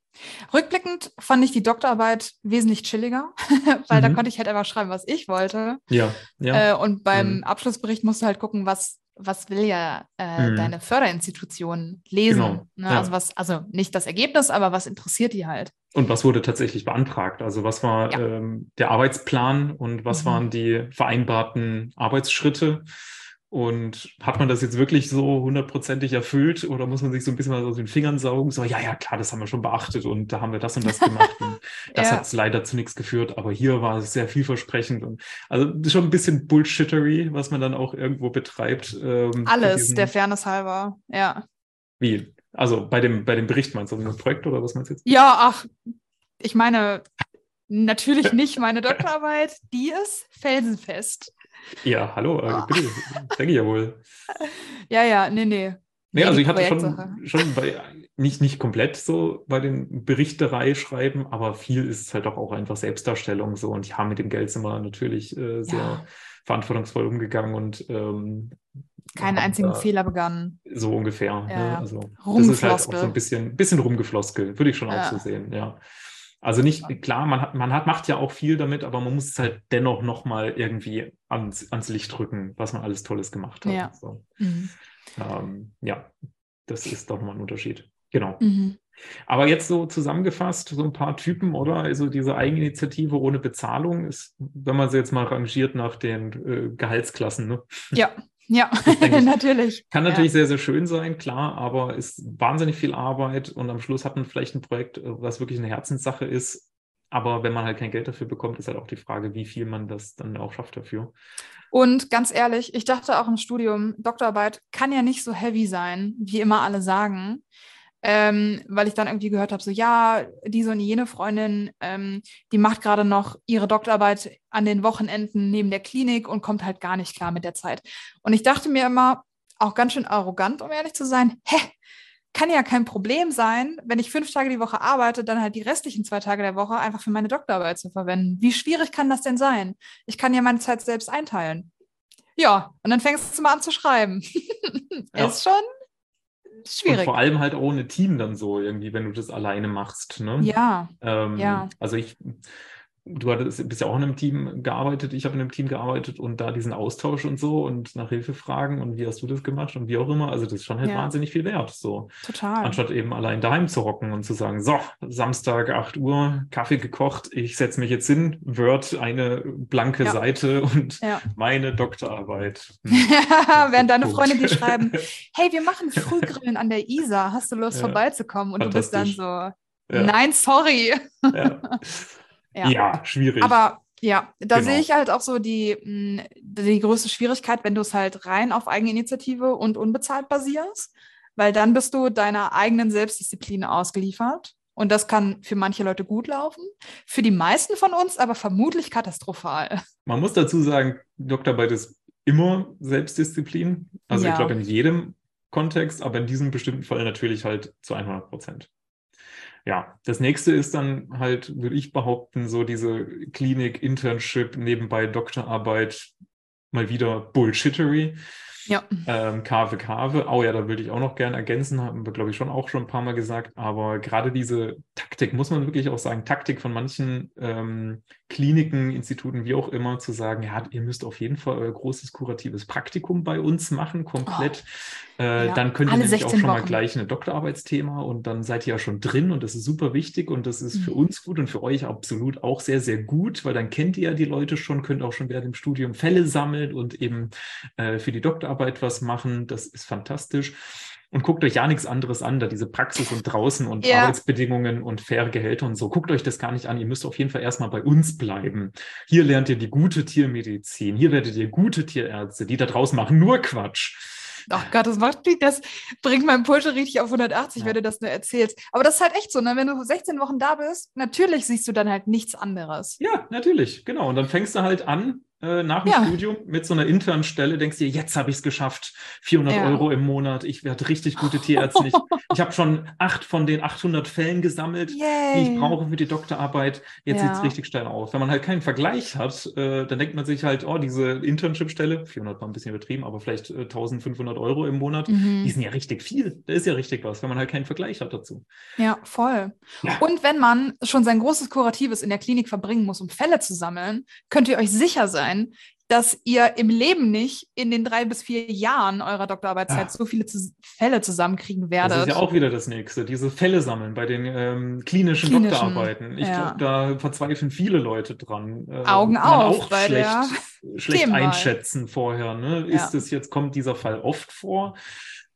A: Rückblickend fand ich die Doktorarbeit wesentlich chilliger, *laughs* weil mhm. da konnte ich halt einfach schreiben, was ich wollte.
B: Ja. ja.
A: Äh, und beim mhm. Abschlussbericht musst du halt gucken, was, was will ja äh, mhm. deine Förderinstitution lesen. Genau. Ne? Ja. Also was, also nicht das Ergebnis, aber was interessiert die halt.
B: Und was wurde tatsächlich beantragt? Also was war ja. ähm, der Arbeitsplan und was mhm. waren die vereinbarten Arbeitsschritte? Und hat man das jetzt wirklich so hundertprozentig erfüllt oder muss man sich so ein bisschen aus den Fingern saugen? So, ja, ja, klar, das haben wir schon beachtet und da haben wir das und das gemacht. Und *laughs* das ja. hat leider zu nichts geführt, aber hier war es sehr vielversprechend. Und also schon ein bisschen Bullshittery, was man dann auch irgendwo betreibt.
A: Ähm, Alles, der Fairness halber, ja.
B: Wie? Also bei dem, bei dem Bericht meinst du, also das Projekt oder was meinst du jetzt?
A: Ja, ach, ich meine, natürlich nicht meine Doktorarbeit, die ist felsenfest.
B: Ja, hallo, äh, bitte, denke ich ja wohl. *laughs*
A: Ja, ja, nee, nee.
B: Nee, also ich hatte schon, schon bei, nicht, nicht komplett so bei den Berichterei schreiben, aber viel ist halt auch einfach Selbstdarstellung so. Und ja, mit dem Geld sind wir natürlich äh, sehr
A: Ja.
B: verantwortungsvoll umgegangen und ähm,
A: Keinen einzigen Fehler begangen.
B: So ungefähr. Ne?
A: Ja.
B: Also das ist halt auch so ein bisschen, bisschen rumgefloskel, würde ich schon auch
A: Ja.
B: so sehen, ja. Also nicht, klar, man hat, man hat, macht ja auch viel damit, aber man muss es halt dennoch nochmal irgendwie ans, ans Licht drücken, was man alles Tolles gemacht hat.
A: Ja.
B: So.
A: Mhm.
B: Ähm, ja, das ist doch mal ein Unterschied. Genau.
A: Mhm.
B: Aber jetzt so zusammengefasst, so ein paar Typen, oder? Also diese Eigeninitiative ohne Bezahlung ist, wenn man sie jetzt mal rangiert nach den äh, Gehaltsklassen, ne?
A: Ja, *laughs* ja, *laughs* natürlich.
B: Kann natürlich sehr, sehr schön sein, klar, aber ist wahnsinnig viel Arbeit und am Schluss hat man vielleicht ein Projekt, äh, was wirklich eine Herzenssache ist. Aber wenn man halt kein Geld dafür bekommt, ist halt auch die Frage, wie viel man das dann auch schafft dafür.
A: Und ganz ehrlich, ich dachte auch im Studium, Doktorarbeit kann ja nicht so heavy sein, wie immer alle sagen. Ähm, weil ich dann irgendwie gehört habe, so ja, diese und jene Freundin, ähm, die macht gerade noch ihre Doktorarbeit an den Wochenenden neben der Klinik und kommt halt gar nicht klar mit der Zeit. Und ich dachte mir immer, auch ganz schön arrogant, um ehrlich zu sein, hä, kann ja kein Problem sein, wenn ich fünf Tage die Woche arbeite, dann halt die restlichen zwei Tage der Woche einfach für meine Doktorarbeit zu verwenden. Wie schwierig kann das denn sein? Ich kann ja meine Zeit selbst einteilen. Ja, und dann fängst du mal an zu schreiben. *laughs*
B: Ja.
A: Ist schon
B: Und
A: schwierig.
B: vor allem halt ohne Team dann so irgendwie, wenn du das alleine machst. Ne?
A: Ja,
B: Ähm,
A: Ja.
B: Also ich, du hattest, bist ja auch in einem Team gearbeitet, ich habe in einem Team gearbeitet und da diesen Austausch und so und nach Hilfe fragen und wie hast du das gemacht und wie auch immer. Also das ist schon halt
A: Ja.
B: wahnsinnig viel wert. So.
A: total.
B: Anstatt eben allein daheim zu hocken und zu sagen, so, Samstag 8 Uhr, Kaffee gekocht, ich setze mich jetzt hin, Word, eine blanke
A: Ja.
B: Seite und
A: Ja.
B: meine Doktorarbeit. *laughs*
A: Während deine. Freunde dir schreiben, *laughs* hey, wir machen Frühgrillen an der Isar, hast du Lust vorbeizukommen? Und du bist dann so, nein, sorry.
B: Ja. *laughs*
A: Ja.
B: ja, schwierig.
A: Aber ja, da
B: Genau.
A: sehe ich halt auch so die, mh, die größte Schwierigkeit, wenn du es halt rein auf Eigeninitiative und unbezahlt basierst, weil dann bist du deiner eigenen Selbstdisziplin ausgeliefert. Und das kann für manche Leute gut laufen, für die meisten von uns aber vermutlich katastrophal.
B: Man muss dazu sagen, Doktorarbeit ist immer Selbstdisziplin. Also
A: Ja.
B: ich glaube in jedem Kontext, aber in diesem bestimmten Fall natürlich halt zu 100 Prozent. Ja, das nächste ist dann halt, würde ich behaupten, so diese Klinik, Internship, nebenbei Doktorarbeit, mal wieder Bullshittery.
A: Ja.
B: Ähm, Kave Kave, oh ja, da würde ich auch noch gern ergänzen, haben wir, glaube ich, schon auch schon ein paar Mal gesagt, aber gerade diese Taktik, muss man wirklich auch sagen, Taktik von manchen ähm, Kliniken, Instituten, wie auch immer, zu sagen, ja, ihr müsst auf jeden Fall euer großes kuratives Praktikum bei uns machen, komplett. äh,
A: ja,
B: dann könnt ihr nämlich auch
A: 16
B: schon mal
A: Wochen.
B: gleich ein Doktorarbeitsthema und dann seid ihr ja schon drin und das ist super wichtig und das ist für
A: Mhm.
B: uns gut und für euch absolut auch sehr, sehr gut, weil dann kennt ihr ja die Leute schon, könnt auch schon während dem Studium Fälle sammeln und eben äh, für die Doktorarbeit was machen. Das ist fantastisch. Und guckt euch ja nichts anderes an, da diese Praxis und draußen und
A: Ja.
B: Arbeitsbedingungen und faire Gehälter und so. Guckt euch das gar nicht an. Ihr müsst auf jeden Fall erstmal bei uns bleiben. Hier lernt ihr die gute Tiermedizin. Hier werdet ihr gute Tierärzte. Die da draußen machen nur Quatsch.
A: Ach Gott, das macht mich, das bringt meinen Puls richtig auf 180,
B: Ja.
A: wenn du das nur erzählst. Aber das ist halt echt so, ne? Wenn du 16 Wochen da bist, natürlich siehst du dann halt nichts anderes.
B: Ja, natürlich, genau. Und dann fängst du halt an äh, nach dem
A: Ja.
B: Studium mit so einer internen Stelle, denkst dir, jetzt habe ich es geschafft, 400
A: Ja.
B: Euro im Monat, ich werde richtig gute Tierärztin. Ich, *laughs* ich habe schon acht von den 800 Fällen gesammelt, die ich
A: Yay.
B: brauche für die Doktorarbeit. Jetzt
A: Ja.
B: sieht es richtig steil aus. Wenn man halt keinen Vergleich hat, äh, dann denkt man sich halt, oh, diese Internship-Stelle, 400 war ein bisschen übertrieben, aber vielleicht äh, 1500 Euro im Monat, die
A: Mhm.
B: sind ja richtig viel. Da ist ja richtig was, wenn man halt keinen Vergleich hat dazu.
A: Ja, voll. Und wenn man schon sein großes Kuratives in der Klinik verbringen muss, um Fälle zu sammeln, könnt ihr euch sicher sein, dass ihr im Leben nicht in den drei bis vier Jahren eurer Doktorarbeitszeit
B: Ja.
A: so viele Fälle zusammenkriegen werdet.
B: Das ist ja auch wieder das Nächste, diese Fälle sammeln bei den ähm, klinischen,
A: Klinischen,
B: Doktorarbeiten. Ich
A: ja.
B: glaube, da verzweifeln viele Leute dran. Äh,
A: Augen auf
B: auch
A: bei
B: schlecht,
A: der
B: schlecht einschätzen vorher. Ne? Ist es jetzt, kommt dieser Fall oft vor?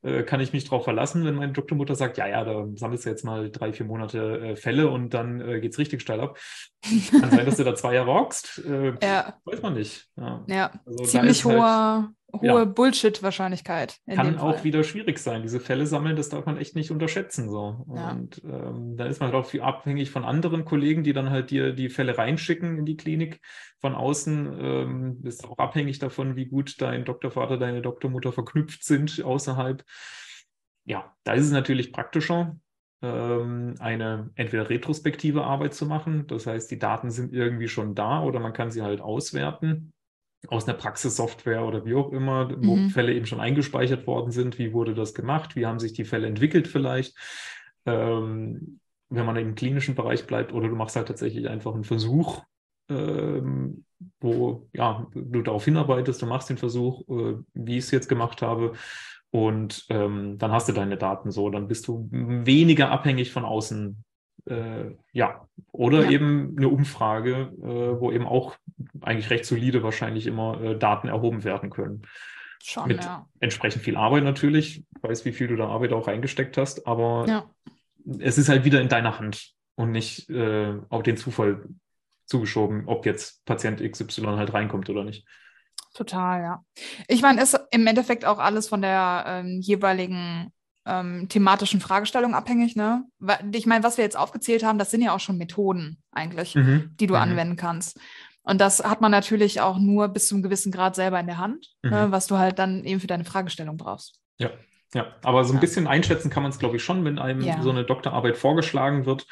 B: Äh, kann ich mich darauf verlassen, wenn meine Doktormutter sagt, ja, ja, da sammelst du jetzt mal drei, vier Monate äh, Fälle und dann äh, geht's richtig steil ab. Kann sein, dass du da zwei Jahre rockst. Äh, *laughs*
A: Ja,
B: Weiß man nicht. Ja.
A: ja.
B: Also
A: Ziemlich
B: ist halt-
A: hohe,
B: ja.
A: Bullshit-Wahrscheinlichkeit. in
B: kann auch
A: Fall.
B: wieder schwierig sein. Diese Fälle sammeln, das darf man echt nicht unterschätzen. So.
A: Ja.
B: Und ähm, da ist man halt auch viel abhängig von anderen Kollegen, die dann halt dir die Fälle reinschicken in die Klinik von außen. Ähm, ist auch abhängig davon, wie gut dein Doktorvater, deine Doktormutter verknüpft sind außerhalb. Ja, da ist es natürlich praktischer, ähm, eine entweder retrospektive Arbeit zu machen. Das heißt, die Daten sind irgendwie schon da oder man kann sie halt auswerten aus einer Praxissoftware oder wie auch immer, wo
A: Mhm.
B: Fälle eben schon eingespeichert worden sind. Wie wurde das gemacht? Wie haben sich die Fälle entwickelt vielleicht? Ähm, wenn man im klinischen Bereich bleibt oder du machst halt tatsächlich einfach einen Versuch, ähm, wo ja, du darauf hinarbeitest, du machst den Versuch, äh, wie ich es jetzt gemacht habe. Und ähm, dann hast du deine Daten so, dann bist du weniger abhängig von außen. Äh, ja, oder
A: Ja.
B: eben eine Umfrage, äh, wo eben auch eigentlich recht solide wahrscheinlich immer äh, Daten erhoben werden können.
A: Schon,
B: mit-
A: ja.
B: Entsprechend viel Arbeit natürlich. Ich weiß, wie viel du da Arbeit auch reingesteckt hast, aber
A: ja.
B: es ist halt wieder in deiner Hand und nicht äh, auf den Zufall zugeschoben, ob jetzt Patient XY halt reinkommt oder nicht.
A: Total, ja. Ich meine, ist im Endeffekt auch alles von der ähm, jeweiligen ähm, thematischen Fragestellung abhängig, ne? Ich meine, was wir jetzt aufgezählt haben, das sind ja auch schon Methoden eigentlich,
B: Mhm.
A: die du
B: Mhm.
A: anwenden kannst. Und das hat man natürlich auch nur bis zu einem gewissen Grad selber in der Hand, ne?
B: Mhm.
A: was du halt dann eben für deine Fragestellung brauchst.
B: Ja, aber so ein
A: Ja.
B: bisschen einschätzen kann man es, glaube ich, schon, wenn einem
A: Ja.
B: so eine Doktorarbeit vorgeschlagen wird.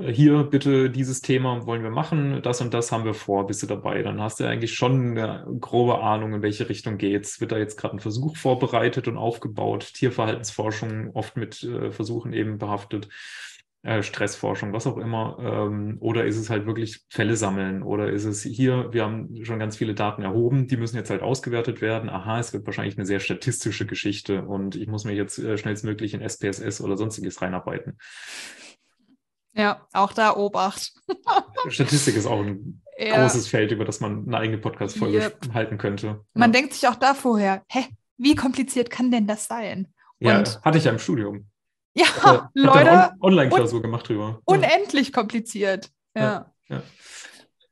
B: Hier bitte dieses Thema wollen wir machen, das und das haben wir vor, bist du dabei. Dann hast du eigentlich schon eine grobe Ahnung, in welche Richtung geht's. Wird da jetzt gerade ein Versuch vorbereitet und aufgebaut? Tierverhaltensforschung oft mit äh, Versuchen eben behaftet. Äh, Stressforschung, was auch immer. Ähm, oder ist es halt wirklich Fälle sammeln? Oder ist es hier, wir haben schon ganz viele Daten erhoben, die müssen jetzt halt ausgewertet werden. Aha, es wird wahrscheinlich eine sehr statistische Geschichte und ich muss mich jetzt äh, schnellstmöglich in SPSS oder sonstiges reinarbeiten.
A: Ja, auch da Obacht. *laughs*
B: Statistik ist auch ein
A: Ja.
B: großes Feld, über das man eine eigene Podcast-Folge
A: Yep.
B: halten könnte.
A: Man
B: ja.
A: denkt sich auch da vorher, hä, wie kompliziert kann denn das sein?
B: ja,
A: und-
B: hatte ich ja im Studium.
A: Ja,
B: Äh, da
A: Leute,
B: On Online-Klausur gemacht drüber. Ja,
A: unendlich kompliziert. Ja.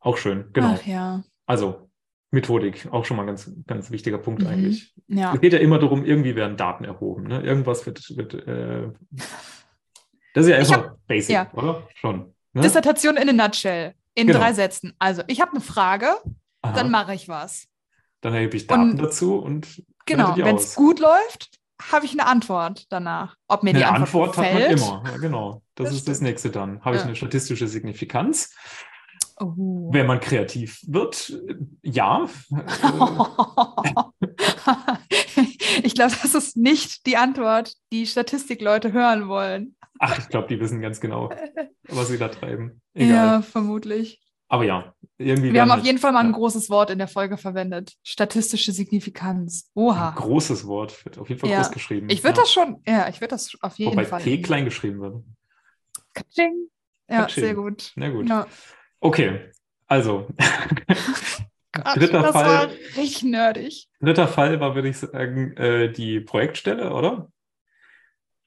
B: auch schön, genau.
A: Ach ja.
B: Also Methodik, auch schon mal ein ganz, ganz wichtiger Punkt
A: Mhm.
B: eigentlich.
A: Ja.
B: Es geht ja immer darum, irgendwie werden Daten erhoben. Ne? Irgendwas wird, wird äh, *laughs* das ist ja
A: Ich
B: einfach basic,
A: ja.
B: oder? Schon. Ne?
A: Dissertation in a nutshell. In
B: Genau.
A: drei Sätzen. Also, ich habe eine Frage,
B: Aha.
A: dann mache ich was.
B: Dann erhebe ich Daten
A: Und-
B: dazu und
A: Genau.
B: die
A: Wenn es gut läuft, habe ich eine Antwort danach. Ob mir die
B: Eine
A: Antwort,
B: Antwort hat man immer. Ja, genau. Das,
A: Das
B: ist das
A: stimmt.
B: nächste dann. Habe ich
A: Ja.
B: eine statistische Signifikanz?
A: Oh.
B: Wenn man kreativ wird, äh, ja. *laughs* *laughs*
A: Glaube, das ist nicht die Antwort, die Statistikleute hören wollen.
B: Ach, ich glaube, die wissen ganz genau, *laughs* was sie da treiben. Egal.
A: Ja, vermutlich.
B: Aber ja, irgendwie
A: Wir haben auf jeden Fall mal ein
B: ja.
A: großes Wort in der Folge verwendet. Statistische Signifikanz. Oha.
B: ein großes Wort, wird auf jeden Fall
A: Ja.
B: groß geschrieben.
A: Ich würde
B: ja.
A: das schon, ja, ich würde das auf jeden
B: Wobei
A: Fall.
B: P klein geschrieben wird.
A: Katsching. Ja,
B: Katsching.
A: sehr gut.
B: Na gut. Okay, also *laughs*
A: Gott,
B: Dritter
A: das
B: Fall.
A: war richtig nerdig.
B: dritter Fall war, würde ich sagen, äh, die Projektstelle, oder?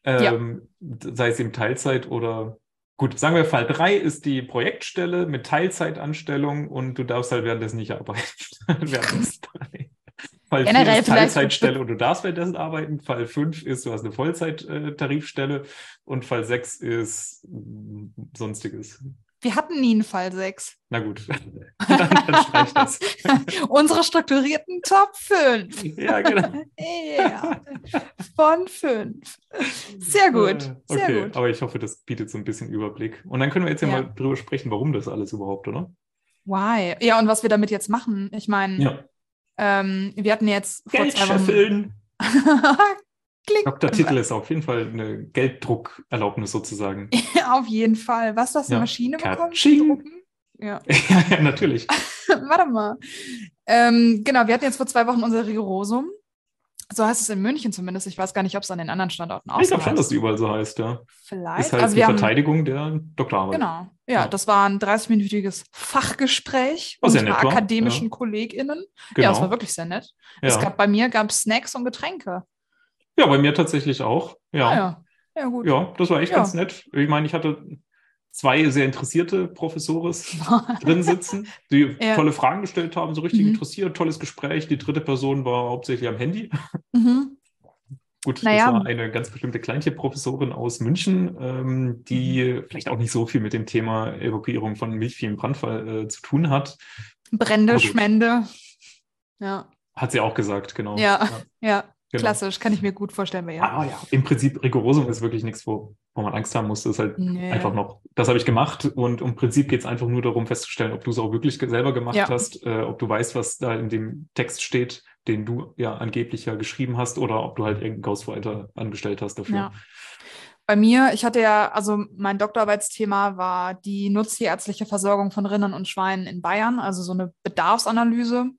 A: Ja.
B: Ähm, Sei es im Teilzeit oder gut, sagen wir Fall 3 ist die Projektstelle mit Teilzeitanstellung und du darfst halt währenddessen nicht arbeiten. *laughs* währenddessen. *laughs* Fall 4
A: Generell
B: ist
A: vielleicht-
B: Teilzeitstelle und du darfst währenddessen arbeiten. Fall 5 ist, du hast eine Vollzeit-Tarifstelle und Fall 6 ist mm, sonstiges.
A: Wir hatten nie einen Fall 6.
B: Na gut, *laughs* dann, das. *laughs*
A: Unsere strukturierten Top 5.
B: Ja, genau. *laughs*
A: Ja. Von 5. Sehr gut.
B: Äh,
A: Sehr
B: okay,
A: gut.
B: aber ich hoffe, das bietet so ein bisschen Überblick. Und dann können wir jetzt ja,
A: Ja.
B: mal drüber sprechen, warum das alles überhaupt, oder?
A: Why? Ja, und was wir damit jetzt machen. Ich meine,
B: Ja.
A: ähm, wir hatten jetzt vor
B: Geld
A: zwei Wochen. Klick.
B: Doktortitel ist auf jeden Fall eine Gelddruckerlaubnis sozusagen. *laughs*
A: Auf jeden Fall. Was, du hast eine
B: Ja.
A: Maschine Drucken? *laughs* Ja.
B: ja, natürlich. *laughs*
A: Warte mal. Ähm, genau, wir hatten jetzt vor zwei Wochen unser Rigorosum. So heißt es in München zumindest. Ich weiß gar nicht, ob es an den anderen Standorten auch
B: Ich
A: so
B: glaube schon, dass
A: heißt.
B: die überall so heißt, ja.
A: Vielleicht.
B: Ist halt
A: also
B: die
A: wir haben,
B: Verteidigung der Doktorarbeit.
A: genau. Ja,
B: Ja.
A: das war ein 30-minütiges Fachgespräch
B: sehr
A: unter akademischen
B: ja.
A: KollegInnen.
B: Genau.
A: Ja, das war wirklich sehr nett. Es
B: ja.
A: gab bei mir gab Snacks und Getränke.
B: Ja, bei mir tatsächlich auch. Ja.
A: Ah,
B: ja.
A: ja. Ja, gut.
B: das war echt
A: Ja.
B: ganz nett. Ich meine, ich hatte zwei sehr interessierte Professores *laughs* drin sitzen, die ja. tolle Fragen gestellt haben, so richtig mhm. interessiert, tolles Gespräch. Die dritte Person war hauptsächlich am Handy. Mhm. Gut, naja. das war eine ganz bestimmte Kleintierprofessorin aus München, ähm, die mhm. vielleicht auch nicht so viel mit dem Thema Evakuierung von Milchvieh im Brandfall äh, zu tun hat.
A: Brände, Schmende. Ja.
B: Hat sie auch gesagt, genau.
A: Ja, ja. ja. Genau. Klassisch, kann ich mir gut vorstellen.
B: Ja. Ah ja, im Prinzip Rigorosum ist wirklich nichts, wo, wo man Angst haben muss. Das ist halt nee. einfach noch, das habe ich gemacht und im Prinzip geht es einfach nur darum festzustellen, ob du es auch wirklich selber gemacht ja. hast, äh, ob du weißt, was da in dem Text steht, den du ja angeblich ja geschrieben hast oder ob du halt irgendeinen Ghostwriter angestellt hast dafür. Ja.
A: Bei mir, ich hatte ja, also mein Doktorarbeitsthema war die nutztierärztliche Versorgung von Rindern und Schweinen in Bayern, also so eine Bedarfsanalyse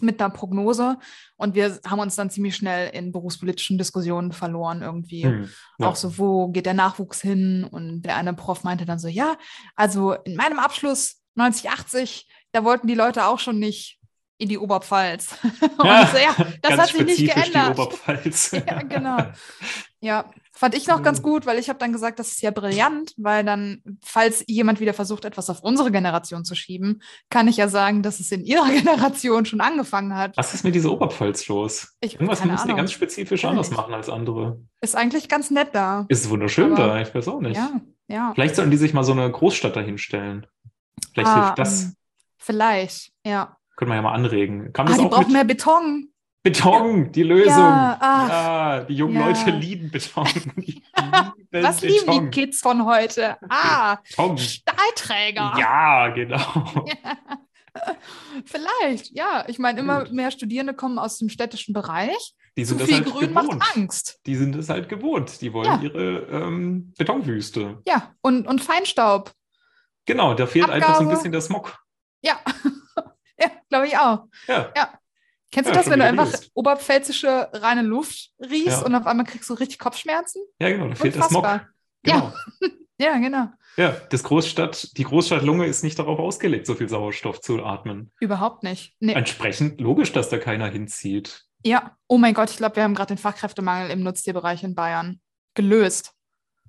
A: mit einer Prognose. Und wir haben uns dann ziemlich schnell in berufspolitischen Diskussionen verloren irgendwie. Hm, ja. Auch so, wo geht der Nachwuchs hin? Und der eine Prof meinte dann so, ja, also in meinem Abschluss 1980, da wollten die Leute auch schon nicht in die Oberpfalz. *laughs* Und ja, so, ja *laughs* das hat sich nicht geändert. Die Oberpfalz. *laughs* ja, genau. Ja, fand ich noch ganz mhm. gut, weil ich habe dann gesagt, das ist ja brillant, weil dann, falls jemand wieder versucht, etwas auf unsere Generation zu schieben, kann ich ja sagen, dass es in ihrer *laughs* Generation schon angefangen hat.
B: Was ist mit dieser Oberpfalz los? Ich, Irgendwas müssen die ganz spezifisch anders machen als andere.
A: Ist eigentlich ganz nett da.
B: Ist wunderschön da, ich weiß auch nicht. Ja, ja. Vielleicht sollen die sich mal so eine Großstadt dahinstellen. Vielleicht ah, hilft das.
A: Ähm, vielleicht, ja.
B: Können wir ja mal anregen.
A: Kam ah, die brauchen mehr Beton.
B: Beton, die Lösung. Ja, ja die jungen ja. Leute lieben Beton. *laughs*
A: Lieben Was Beton. lieben die Kids von heute? Ah, Beton. Stahlträger.
B: Ja, genau. *laughs*
A: Vielleicht, ja. Ich meine, immer mehr Studierende kommen aus dem städtischen Bereich. Die sind Zu viel halt Grün gewohnt. macht Angst.
B: Die sind es halt gewohnt. Die wollen ihre ähm, Betonwüste.
A: Ja, und, und Feinstaub.
B: Genau, da fehlt Abgabe. einfach so ein bisschen der Smog.
A: Ja, *laughs* ja glaube ich auch. Ja. Ja. Kennst du das, wenn du einfach gelöst. oberpfälzische reine Luft riechst ja. und auf einmal kriegst du richtig Kopfschmerzen?
B: Ja, genau, da fehlt Unfassbar. der
A: Smog. Genau. Ja. *laughs* ja, genau.
B: Ja, das Großstadt, die Großstadtlunge ist nicht darauf ausgelegt, so viel Sauerstoff zu atmen.
A: Überhaupt nicht. Nee.
B: Entsprechend logisch, dass da keiner hinzieht.
A: Ja, oh mein Gott, ich glaube, wir haben gerade den Fachkräftemangel im Nutztierbereich in Bayern gelöst.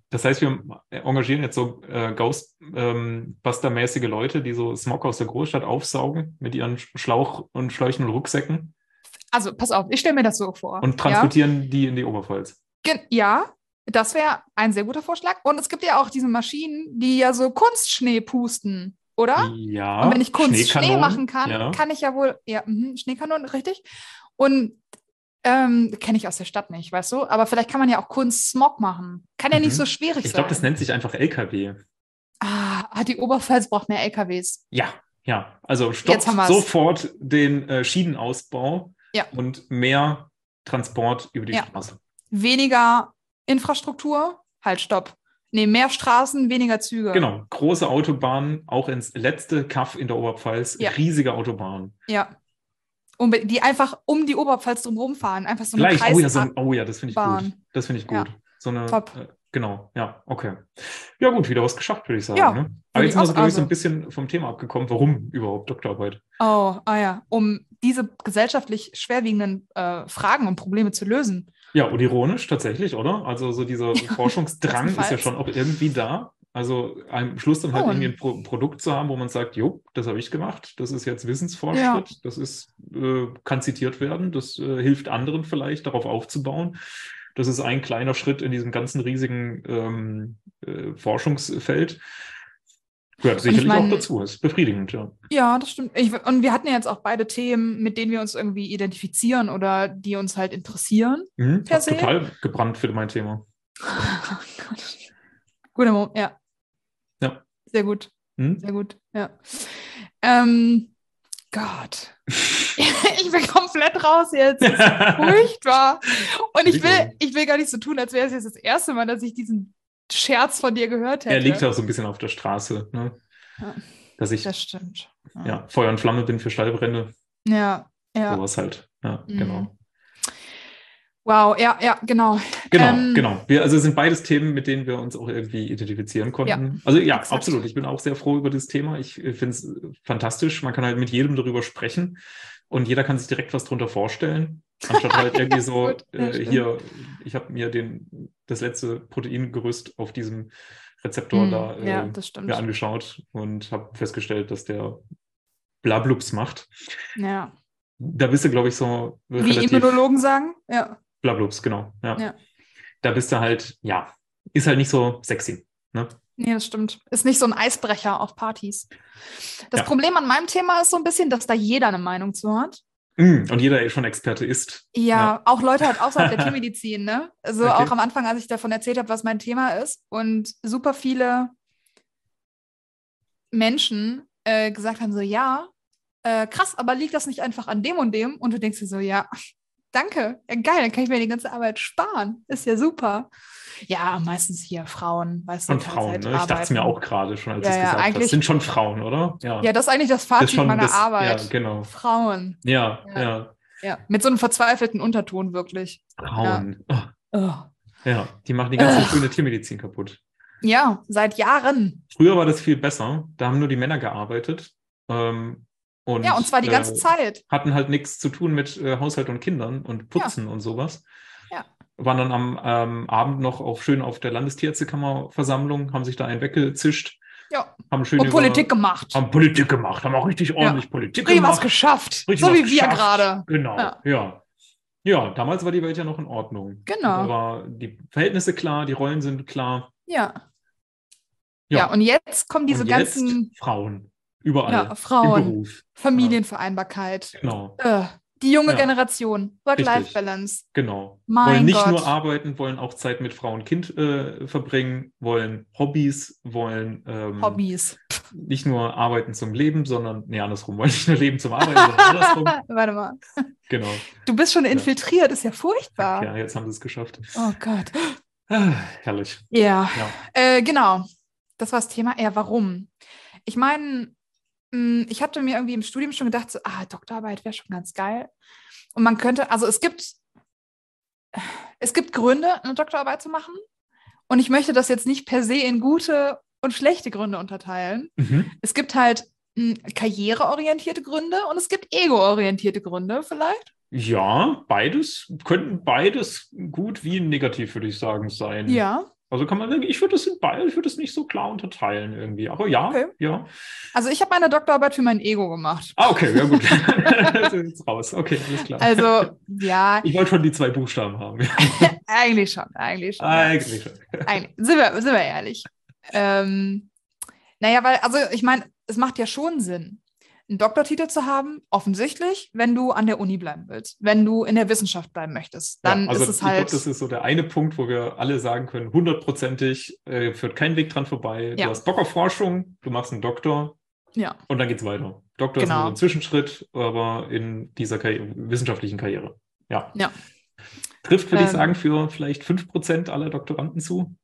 B: Das heißt, wir engagieren jetzt so äh, Ghostbuster-mäßige ähm, Leute, die so Smog aus der Großstadt aufsaugen mit ihren Schlauch und Schläuchen und Rucksäcken.
A: Also, pass auf, ich stelle mir das so vor.
B: Und transportieren ja? die in die Oberpfalz.
A: Ge ja, das wäre ein sehr guter Vorschlag. Und es gibt ja auch diese Maschinen, die ja so Kunstschnee pusten, oder?
B: Ja.
A: Und wenn ich Kunstschnee machen kann, ja. kann ich ja wohl, ja, mh, Schneekanonen, richtig. Und ähm, Kenne ich aus der Stadt nicht, weißt du? Aber vielleicht kann man ja auch Kunst-Smog machen. Kann ja mhm. nicht so schwierig
B: ich
A: sein.
B: Ich glaube, das nennt sich einfach LKW.
A: Ah, ah, die Oberpfalz braucht mehr LKWs.
B: Ja, ja. Also stoppt sofort den äh, Schienenausbau ja. und mehr Transport über die ja. Straße.
A: Weniger Infrastruktur, halt, stopp. Nee, mehr Straßen, weniger Züge.
B: Genau, große Autobahnen, auch ins letzte Kaff in der Oberpfalz, ja. riesige Autobahnen.
A: Ja, um, die einfach um die Oberpfalz drumherum fahren. Einfach so eine
B: Gleich. Oh ja, so, oh ja, das finde ich Bahn. gut. Das finde ich gut. So eine, Top. Äh, genau, ja, okay. Ja, gut, wieder was geschafft, würde ich sagen. Ja, ne? Aber jetzt sind wir, glaube ich, so ein bisschen vom Thema abgekommen. Warum überhaupt Doktorarbeit?
A: Oh, ah ja, um diese gesellschaftlich schwerwiegenden äh, Fragen und Probleme zu lösen.
B: Ja, und ironisch tatsächlich, oder? Also so dieser *laughs* ja, Forschungsdrang ist ja schon auch irgendwie da. Also am Schluss dann halt oh. irgendwie ein Pro Produkt zu haben, wo man sagt, jo, das habe ich gemacht, das ist jetzt Wissensfortschritt, ja. das ist, äh, kann zitiert werden, das äh, hilft anderen vielleicht, darauf aufzubauen. Das ist ein kleiner Schritt in diesem ganzen riesigen ähm, äh, Forschungsfeld. Gehört sicherlich ich mein, auch dazu, ist befriedigend, ja.
A: Ja, das stimmt. Ich, und wir hatten ja jetzt auch beide Themen, mit denen wir uns irgendwie identifizieren oder die uns halt interessieren.
B: Mhm, per se. total gebrannt für mein Thema. *laughs*
A: Oh Gott. Guter Moment, ja.
B: Ja.
A: Sehr gut. Hm? Sehr gut, ja. Ähm, Gott. *laughs* ich bin komplett raus jetzt. Das *laughs* ist furchtbar. Und ich will, ich will gar nicht so tun, als wäre es jetzt das erste Mal, dass ich diesen Scherz von dir gehört hätte.
B: Er liegt auch so ein bisschen auf der Straße. Ne?
A: Ja,
B: dass ich,
A: das stimmt.
B: Ja. ja. Feuer und Flamme bin für Stallbrände.
A: Ja, ja.
B: Sowas halt. Ja, mhm. genau.
A: Wow, ja, ja, genau.
B: Genau, ähm, genau. Wir, also es sind beides Themen, mit denen wir uns auch irgendwie identifizieren konnten. Ja, also ja, exakt. absolut. Ich bin auch sehr froh über das Thema. Ich finde es fantastisch. Man kann halt mit jedem darüber sprechen und jeder kann sich direkt was drunter vorstellen. Anstatt halt *laughs* irgendwie so, äh, hier, ich habe mir den, das letzte Proteingerüst auf diesem Rezeptor
A: Mm,
B: da äh,
A: ja,
B: mir angeschaut und habe festgestellt, dass der Blablups macht.
A: Ja.
B: Da bist du, glaube ich, so
A: Wie Immunologen sagen? Ja.
B: Blablups, genau. Ja.
A: Ja.
B: Da bist du halt, ja, ist halt nicht so sexy. Ne?
A: Nee, das stimmt. Ist nicht so ein Eisbrecher auf Partys. Das
B: Ja.
A: Problem an meinem Thema ist so ein bisschen, dass da jeder eine Meinung zu hat.
B: Mm, Und jeder eh schon Experte ist.
A: Ja,
B: Ja.
A: auch Leute halt außerhalb der *laughs* Tiermedizin, ne? Also
B: Okay.
A: auch am Anfang, als ich davon erzählt habe, was mein Thema ist und super viele Menschen äh, gesagt haben so, ja, äh, krass, aber liegt das nicht einfach an dem und dem? Und du denkst dir so, ja, danke, ja, geil, dann kann ich mir die ganze Arbeit sparen. Ist ja super. Ja, meistens hier Frauen, weißt
B: Von
A: du,
B: Frauen,
A: Teilzeit
B: ne? Ich dachte es mir auch gerade schon, als
A: Ja,
B: du es
A: ja,
B: gesagt hast.
A: eigentlich-
B: Sind schon Frauen, oder?
A: Ja, das ist eigentlich das
B: Das
A: Fazit
B: ist schon
A: meiner
B: das-
A: Arbeit.
B: Ja, genau.
A: Frauen.
B: Ja,
A: Ja.
B: ja.
A: Ja, mit so einem verzweifelten Unterton wirklich.
B: Frauen. Oh,
A: Oh.
B: ja, die machen die ganze
A: Ugh.
B: schöne Tiermedizin kaputt.
A: Ja, seit Jahren.
B: Früher war das viel besser. Da haben nur die Männer gearbeitet. Ähm, und,
A: ja, und zwar die ganze
B: äh,
A: Zeit.
B: Hatten halt nichts zu tun mit äh, Haushalt und Kindern und Putzen und sowas.
A: Ja.
B: Waren dann am ähm, Abend noch auf, schön auf der Landestierärztekammerversammlung, haben sich da einen weggezischt,
A: Ja,
B: haben schön
A: und
B: über-
A: Politik gemacht.
B: haben Politik gemacht, haben auch richtig ordentlich Politik
A: Richtig was
B: gemacht.
A: geschafft.
B: Richtig
A: so
B: was
A: wie wir
B: geschafft.
A: gerade.
B: Genau,
A: Ja.
B: ja. ja. damals war die Welt ja noch in Ordnung.
A: Genau.
B: Da war die Verhältnisse klar, die Rollen sind klar.
A: Ja. ja. und jetzt kommen diese
B: Und jetzt
A: ganzen
B: Frauen. Überall.
A: ja, Frauen,
B: Beruf.
A: Familienvereinbarkeit.
B: Genau,
A: Äh, die junge
B: Ja.
A: Generation. Work-Life-Balance.
B: genau.
A: Mein
B: wollen nicht
A: Gott.
B: nur arbeiten, wollen auch Zeit mit Frau und Kind äh, verbringen, wollen Hobbys, wollen ähm,
A: Hobbys.
B: nicht nur arbeiten zum Leben, sondern, nee, andersrum, wollen nicht nur Leben zum Arbeiten, sondern *laughs* andersrum.
A: Warte mal.
B: Genau.
A: Du bist schon infiltriert, ist ja furchtbar.
B: Ja, jetzt haben sie es geschafft.
A: Oh Gott.
B: Ah, herrlich.
A: Ja,
B: Ja.
A: äh, genau. Das war das Thema. Ja, warum? Ich meine, ich hatte mir irgendwie im Studium schon gedacht, so, ah, Doktorarbeit wäre schon ganz geil. Und man könnte, also es gibt, es gibt Gründe, eine Doktorarbeit zu machen. Und ich möchte das jetzt nicht per se in gute und schlechte Gründe unterteilen.
B: Mhm.
A: Es gibt halt mh, karriereorientierte Gründe und es gibt ego-orientierte Gründe vielleicht.
B: Ja, beides, könnten beides gut wie negativ, würde ich sagen, sein.
A: Ja.
B: Also kann man ich würde das in beide, ich würde das nicht so klar unterteilen irgendwie. Aber ja,
A: Okay.
B: ja.
A: Also ich habe meine Doktorarbeit für mein Ego gemacht.
B: Ah, okay, ja gut. das ist jetzt raus. Okay, alles klar.
A: Also, ja,
B: ich wollte schon die zwei Buchstaben haben. *laughs*
A: eigentlich schon, eigentlich schon.
B: Eigentlich schon.
A: Eigentlich, sind, wir, sind wir ehrlich. Ähm, naja, weil, also ich meine, es macht ja schon Sinn, einen Doktortitel zu haben, offensichtlich, wenn du an der Uni bleiben willst, wenn du in der Wissenschaft bleiben möchtest. Dann
B: ja, also
A: ist es
B: ich
A: halt.
B: das ist so der eine Punkt, wo wir alle sagen können, hundertprozentig äh, führt kein Weg dran vorbei.
A: Ja.
B: Du hast Bock auf Forschung, du machst einen Doktor
A: ja,
B: und dann geht's weiter. Doktor ist
A: Genau.
B: nur so ein Zwischenschritt, aber in dieser Karri wissenschaftlichen Karriere. Ja.
A: Ja.
B: Trifft, würde ich
A: Ähm.
B: sagen, für vielleicht 5% aller Doktoranden zu.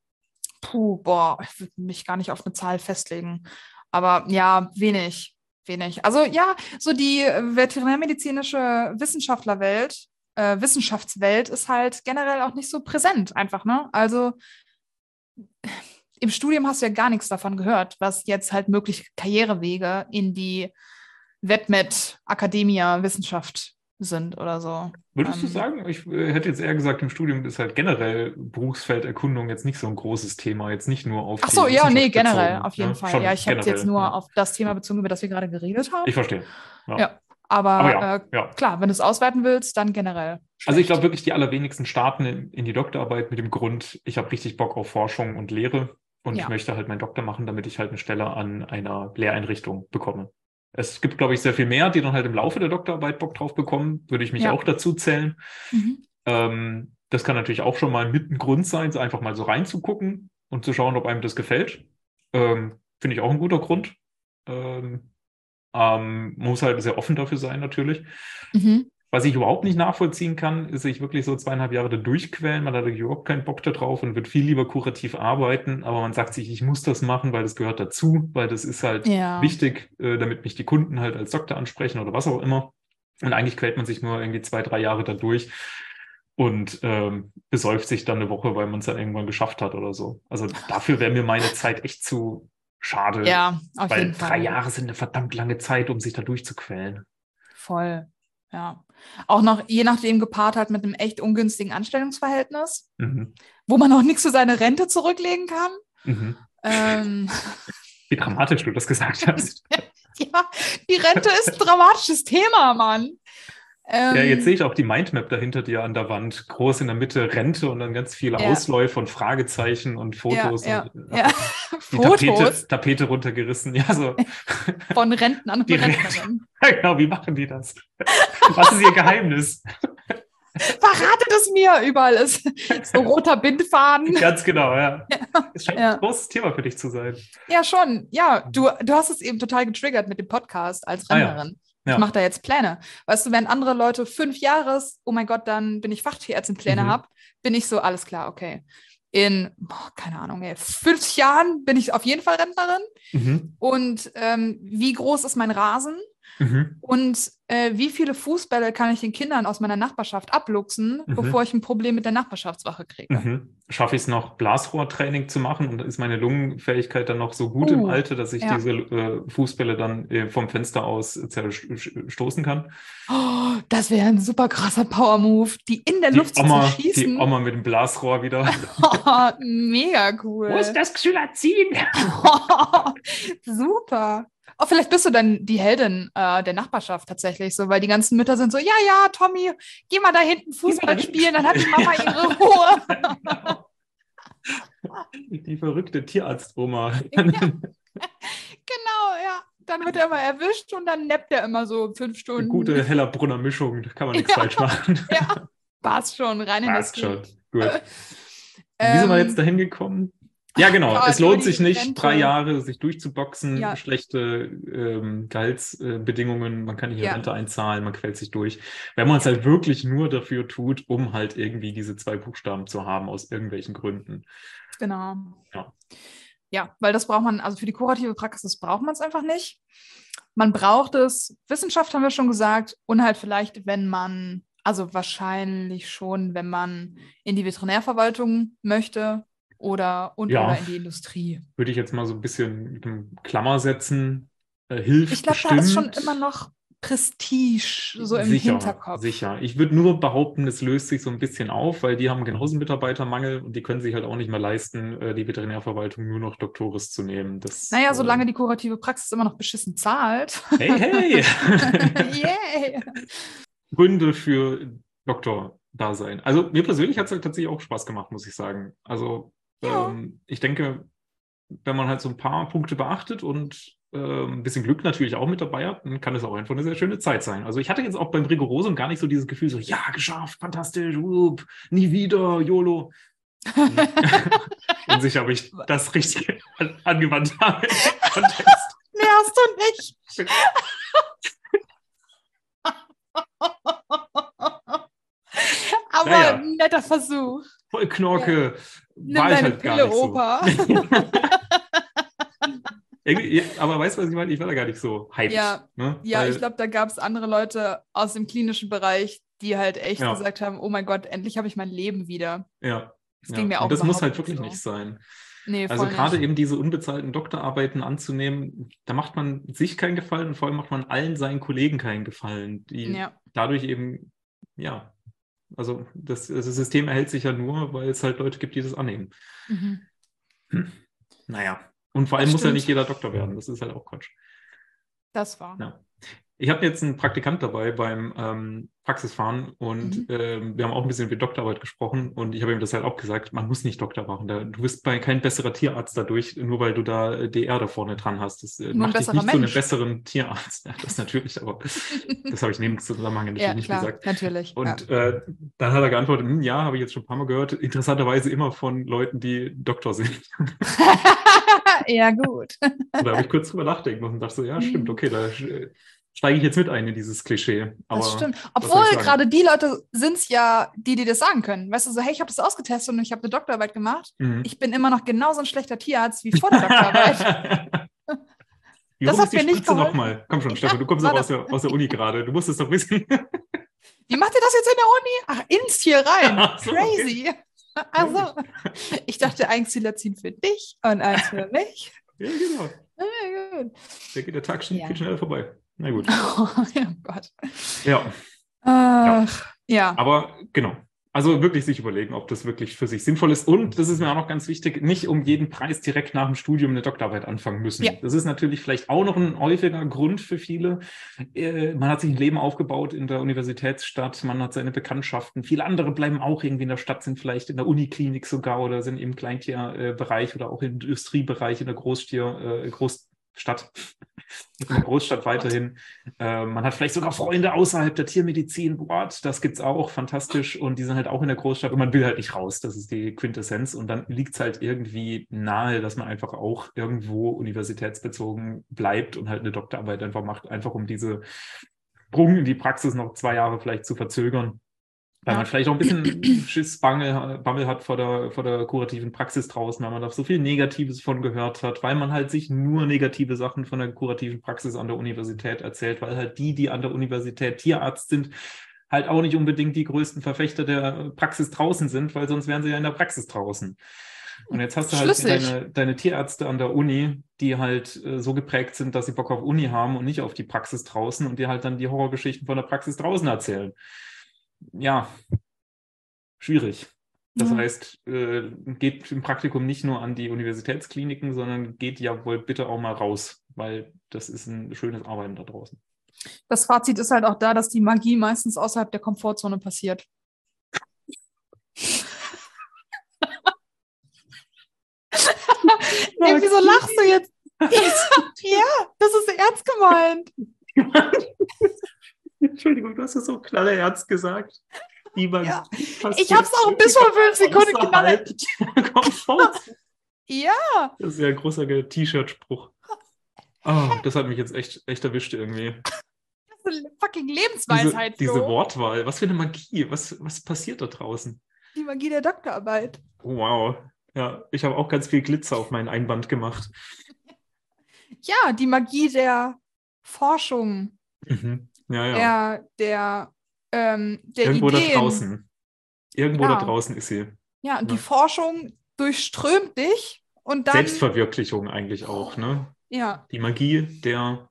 A: puh, boah, ich würde mich gar nicht auf eine Zahl festlegen. Aber ja, wenig, wenig. Also ja, so die äh, veterinärmedizinische Wissenschaftlerwelt, äh, Wissenschaftswelt ist halt generell auch nicht so präsent einfach, ne? Also im Studium hast du ja gar nichts davon gehört, was jetzt halt mögliche Karrierewege in die Vetmed Academia Wissenschaft sind oder so.
B: Würdest du
A: Ähm.
B: sagen, ich äh, hätte jetzt eher gesagt, im Studium ist halt generell Berufsfelderkundung jetzt nicht so ein großes Thema, jetzt nicht nur auf
A: Ach so, ja, nee, generell,
B: bezogen,
A: auf jeden
B: ne?
A: Fall.
B: Schon
A: ja, ich habe jetzt nur
B: ja.
A: auf das Thema bezogen, über das wir gerade geredet haben.
B: Ich verstehe. Ja.
A: Ja, aber,
B: Aber ja,
A: äh,
B: ja.
A: klar, wenn du es ausweiten willst, dann generell.
B: Also ich
A: schlecht.
B: glaube wirklich, die allerwenigsten starten in, in die Doktorarbeit mit dem Grund, ich habe richtig Bock auf Forschung und Lehre und ich möchte halt meinen Doktor machen, damit ich halt eine Stelle an einer Lehreinrichtung bekomme. Es gibt, glaube ich, sehr viel mehr, die dann halt im Laufe der Doktorarbeit Bock drauf bekommen. Würde ich mich
A: Ja.
B: auch dazu zählen.
A: Mhm.
B: Ähm, das kann natürlich auch schon mal mit ein Grund sein, so einfach mal so reinzugucken und zu schauen, ob einem das gefällt. Ähm, Finde ich auch ein guter Grund. Ähm, ähm, man muss halt sehr offen dafür sein, natürlich.
A: Mhm.
B: Was ich überhaupt nicht nachvollziehen kann, ist sich wirklich so zweieinhalb Jahre da durchquälen. Man hat überhaupt keinen Bock da drauf und wird viel lieber kurativ arbeiten. Aber man sagt sich, ich muss das machen, weil das gehört dazu, weil das ist halt
A: Ja.
B: wichtig, äh, damit mich die Kunden halt als Doktor ansprechen oder was auch immer. Und eigentlich quält man sich nur irgendwie zwei, drei Jahre da durch und ähm, besäuft sich dann eine Woche, weil man es dann irgendwann geschafft hat oder so. Also dafür wäre mir meine Zeit echt zu schade.
A: Ja, auf
B: weil
A: jeden
B: drei
A: Fall.
B: Jahre sind eine verdammt lange Zeit, um sich da durchzuquälen.
A: Voll. Ja. Auch noch, je nachdem, gepaart halt mit einem echt ungünstigen Anstellungsverhältnis,
B: Mhm.
A: wo man auch nichts für seine Rente zurücklegen kann.
B: Mhm.
A: Ähm, *laughs*
B: Wie dramatisch du das gesagt *laughs* hast.
A: ja, die Rente ist ein dramatisches Thema, Mann.
B: Ja, jetzt
A: Ähm,
B: sehe ich auch die Mindmap dahinter dir an der Wand. Groß in der Mitte Rente und dann ganz viele
A: Ja.
B: Ausläufe und Fragezeichen und Fotos.
A: Ja,
B: und,
A: ja. *laughs* *laughs*
B: Die
A: Fotos
B: Tapete, Tapete runtergerissen. Ja, so. *laughs*
A: von Renten an
B: Die Re-
A: Rentnerinnen.
B: genau, wie machen die das? Was ist ihr Geheimnis?
A: Verratet es mir! Überall ist so roter Bindfaden.
B: Ganz genau, ja. Es scheint
A: Ja.
B: ein großes Thema für dich zu sein.
A: Ja, schon. Ja, du, du hast es eben total getriggert mit dem Podcast als
B: Ah, ja. Ja.
A: Ich mache da jetzt Pläne. Weißt du, wenn andere Leute fünf Jahres, oh mein Gott, dann bin ich Fachtierärztin Pläne
B: Mhm.
A: hab, bin ich so, alles klar, okay. In, boah, keine Ahnung, ey, 50 Jahren bin ich auf jeden Fall Rentnerin.
B: Mhm.
A: Und ähm, wie groß ist mein Rasen?
B: Mhm.
A: Und äh, wie viele Fußbälle kann ich den Kindern aus meiner Nachbarschaft abluchsen,
B: Mhm.
A: bevor ich ein Problem mit der Nachbarschaftswache kriege?
B: Mhm. Schaffe ich es noch, Blasrohrtraining zu machen und ist meine Lungenfähigkeit dann noch so gut im
A: Uh,
B: Alter, dass ich
A: ja.
B: diese äh, Fußbälle dann äh, vom Fenster aus zerstoßen kann?
A: Oh, das wäre ein super krasser Power-Move, die in der
B: Die
A: Luft
B: Oma,
A: zu schießen.
B: die Oma mit dem Blasrohr wieder. *laughs*
A: Oh, mega cool.
B: das Xylazin? *laughs*
A: Super. Oh, vielleicht bist du dann die Heldin äh, der Nachbarschaft tatsächlich so, weil die ganzen Mütter sind so, ja, ja, Tommy, geh mal da hinten Fußball spielen, dann hat die Mama ihre Ruhe. *laughs*
B: Die verrückte Tierarzt-Oma. *laughs* *laughs*
A: genau, ja. Dann wird er immer erwischt und dann neppt er immer so fünf Stunden.
B: Gute Hellerbrunner Mischung, da kann man nichts
A: Ja.
B: falsch machen.
A: Ja, passt schon, rein in
B: Passt
A: das
B: schon. Gut. Wie sind wir
A: Ähm,
B: jetzt dahin gekommen? Ja, genau.
A: Gott,
B: es lohnt sich nicht,
A: Rente.
B: drei Jahre sich durchzuboxen,
A: Ja.
B: schlechte ähm, Gehaltsbedingungen, man kann nicht in
A: Ja.
B: Rente einzahlen, man quält sich durch. Wenn man es halt wirklich nur dafür tut, um halt irgendwie diese zwei Buchstaben zu haben, aus irgendwelchen Gründen.
A: Genau.
B: Ja.
A: Ja, weil das braucht man, also für die kurative Praxis braucht man es einfach nicht. Man braucht es, Wissenschaft haben wir schon gesagt, und halt vielleicht, wenn man, also wahrscheinlich schon, wenn man in die Veterinärverwaltung möchte oder und
B: Ja.
A: oder in die Industrie.
B: Würde ich jetzt mal so ein bisschen mit einem Klammer setzen. Äh, hilft
A: Ich glaube, da ist schon immer noch Prestige so im
B: sicher,
A: Hinterkopf.
B: Sicher. Ich würde nur behaupten, es löst sich so ein bisschen auf, weil die haben genauso Mitarbeitermangel und die können sich halt auch nicht mehr leisten, äh, die Veterinärverwaltung nur noch Doktoris zu nehmen. Das,
A: Naja,
B: äh,
A: solange die kurative Praxis immer noch beschissen zahlt.
B: Hey, hey! *laughs* *laughs*
A: Yay!
B: Gründe für Doktor-Dasein. Also mir persönlich hat es halt tatsächlich auch Spaß gemacht, muss ich sagen. Also
A: Ja.
B: ähm, ich denke, wenn man halt so ein paar Punkte beachtet und ähm, ein bisschen Glück natürlich auch mit dabei hat, dann kann es auch einfach eine sehr schöne Zeit sein. Also ich hatte jetzt auch beim Rigorosum gar nicht so dieses Gefühl, so ja, geschafft, fantastisch, up, nie wieder, YOLO. *laughs* Unsicher, ob ich das richtig an- angewandt *laughs* habe.
A: Nee, hast du nicht. *laughs* Aber
B: Naja.
A: ein netter Versuch.
B: Voll Knorke,
A: Nimm
B: war ich halt gar
A: Pille,
B: nicht so.
A: Opa. *laughs*
B: Aber weißt du, was ich meine? Ich war da gar nicht so hyped.
A: Ja.
B: ne?
A: Ja,
B: Weil-
A: ich glaube, da gab es andere Leute aus dem klinischen Bereich, die halt echt
B: Ja.
A: gesagt haben, oh mein Gott, endlich habe ich mein Leben wieder.
B: Ja.
A: Das
B: ja.
A: ging mir auch
B: Und das muss halt wirklich
A: so.
B: nicht sein.
A: Nee,
B: Also gerade
A: nicht.
B: eben diese unbezahlten Doktorarbeiten anzunehmen, da macht man sich keinen Gefallen und vor allem macht man allen seinen Kollegen keinen Gefallen, die
A: Ja,
B: dadurch eben, ja, also das, das System erhält sich ja nur, weil es halt Leute gibt, die das annehmen.
A: mhm.
B: Naja. Und vor allem muss ja nicht jeder Doktor werden. Das ist halt auch Quatsch.
A: das war.
B: Ja. Ich habe jetzt einen Praktikant dabei beim ähm, Praxisfahren und
A: Mhm.
B: ähm, wir haben auch ein bisschen über Doktorarbeit gesprochen und ich habe ihm das halt auch gesagt, man muss nicht Doktor machen. Da, du bist bei kein besserer Tierarzt dadurch, nur weil du da äh, DR da vorne dran hast. Das äh, macht dich nicht zu einem
A: Mensch.
B: besseren Tierarzt. Ja, das natürlich, aber *laughs* das habe ich neben dem Zusammenhang natürlich
A: ja,
B: nicht
A: klar,
B: gesagt.
A: natürlich.
B: Und äh, dann hat er geantwortet, "Hm, ja, habe ich jetzt schon ein paar Mal gehört, interessanterweise immer von Leuten, die Doktor sind.
A: ja. *laughs* ja, gut. *laughs*
B: Und da habe ich kurz drüber nachdenken müssen und dachte so, ja, stimmt, okay, da äh, steige ich jetzt mit ein in dieses Klischee. Aber
A: das stimmt. Obwohl gerade die Leute sind es ja, die dir das sagen können. Weißt du, so, hey, ich habe das ausgetestet und ich habe eine Doktorarbeit gemacht.
B: Mhm.
A: Ich bin immer noch genauso ein schlechter Tierarzt wie vor der Doktorarbeit. *laughs*
B: Wie
A: Das hat mir nicht geholfen.
B: nochmal? Komm schon, Stefan, du kommst
A: warte.
B: aus der, aus der Uni gerade. Du musst es doch wissen. *laughs*
A: Wie macht ihr das jetzt in der Uni? Ach, ins Tier rein.
B: Ach so,
A: Crazy. *laughs* Also, ich dachte, ein ziehen für dich und eins für mich.
B: ja, genau.
A: Ja, gut.
B: Da geht der Tag schon
A: Ja.
B: viel schneller vorbei. Na gut. *laughs*
A: Oh, ja, Gott.
B: Ja,
A: Ach, ja.
B: aber genau. Also wirklich sich überlegen, ob das wirklich für sich sinnvoll ist. Und das ist mir auch noch ganz wichtig, nicht um jeden Preis direkt nach dem Studium eine Doktorarbeit anfangen müssen. Ja. Das ist natürlich vielleicht auch noch ein häufiger Grund für viele. Äh, man hat sich ein Leben aufgebaut in der Universitätsstadt, man hat seine Bekanntschaften. Viele andere bleiben auch irgendwie in der Stadt, sind vielleicht in der Uniklinik sogar oder sind im Kleintierbereich oder auch im Industriebereich in der Großtier, äh, Groß Stadt, *laughs* Großstadt weiterhin. Äh, man hat vielleicht sogar Freunde außerhalb der Tiermedizin. Boah, das gibt es auch, fantastisch. Und die sind halt auch in der Großstadt und man will halt nicht raus. Das ist die Quintessenz. Und dann liegt es halt irgendwie nahe, dass man einfach auch irgendwo universitätsbezogen bleibt und halt eine Doktorarbeit einfach macht, einfach um diese Sprung in die Praxis noch zwei Jahre vielleicht zu verzögern. Weil man vielleicht auch ein bisschen *clears throat* Schiss, Bange, Bammel hat vor der, vor der kurativen Praxis draußen, weil man da so viel Negatives von gehört hat, weil man halt sich nur negative Sachen von der kurativen Praxis an der Universität erzählt, weil halt die, die an der Universität Tierarzt sind, halt auch nicht unbedingt die größten Verfechter der Praxis draußen sind, weil sonst wären sie ja in der Praxis draußen. Und jetzt hast du halt deine, deine, Tierärzte an der Uni, die halt äh, so geprägt sind, dass sie Bock auf Uni haben und nicht auf die Praxis draußen und die halt dann die Horrorgeschichten von der Praxis draußen erzählen ja, schwierig. Das ja. heißt, äh, geht im Praktikum nicht nur an die Universitätskliniken, sondern geht ja wohl bitte auch mal raus, weil das ist ein schönes Arbeiten da draußen.
A: Das Fazit ist halt auch da, dass die Magie meistens außerhalb der Komfortzone passiert. *laughs* Ey, wieso lachst du jetzt? *laughs* ja, das ist ernst gemeint. *laughs* *laughs*
B: Entschuldigung, du hast es so knallerernst gesagt.
A: Ja. Ich habe es auch bis vor fünf Sekunden knallerernst. ja.
B: Das ist ja ein großer T-Shirt-Spruch. Oh, das hat mich jetzt echt, echt erwischt irgendwie.
A: Das ist eine fucking Lebensweisheit.
B: Diese, diese Wortwahl, was für eine Magie. Was, was passiert da draußen?
A: Die Magie der Doktorarbeit.
B: Oh, wow. Ja, ich habe auch ganz viel Glitzer auf meinen Einband gemacht. *laughs*
A: Ja, die Magie der Forschung.
B: Mhm. Ja, ja.
A: Der, der, ähm, der
B: Irgendwo
A: Ideen.
B: da draußen. Irgendwo ja. da draußen ist sie.
A: Ja, und ja. die Forschung durchströmt dich und dann.
B: Selbstverwirklichung eigentlich auch, ne?
A: Ja.
B: Die Magie der,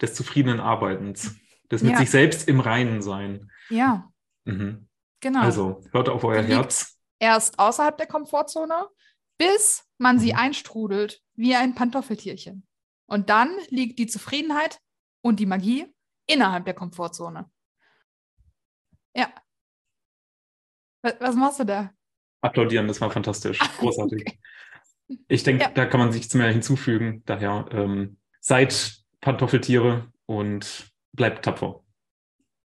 B: des zufriedenen Arbeitens. Des mit ja. sich selbst im Reinen sein.
A: Ja.
B: Mhm.
A: Genau.
B: Also, hört auf euer Herz.
A: Erst außerhalb der Komfortzone, bis man sie mhm. einstrudelt, wie ein Pantoffeltierchen. Und dann liegt die Zufriedenheit und die Magie innerhalb der Komfortzone. Ja. Was machst du da?
B: Applaudieren, das war fantastisch. *laughs* Großartig. okay. Ich denke, ja. da kann man sich zu mehr hinzufügen. Daher ähm, seid Pantoffeltiere und bleibt tapfer.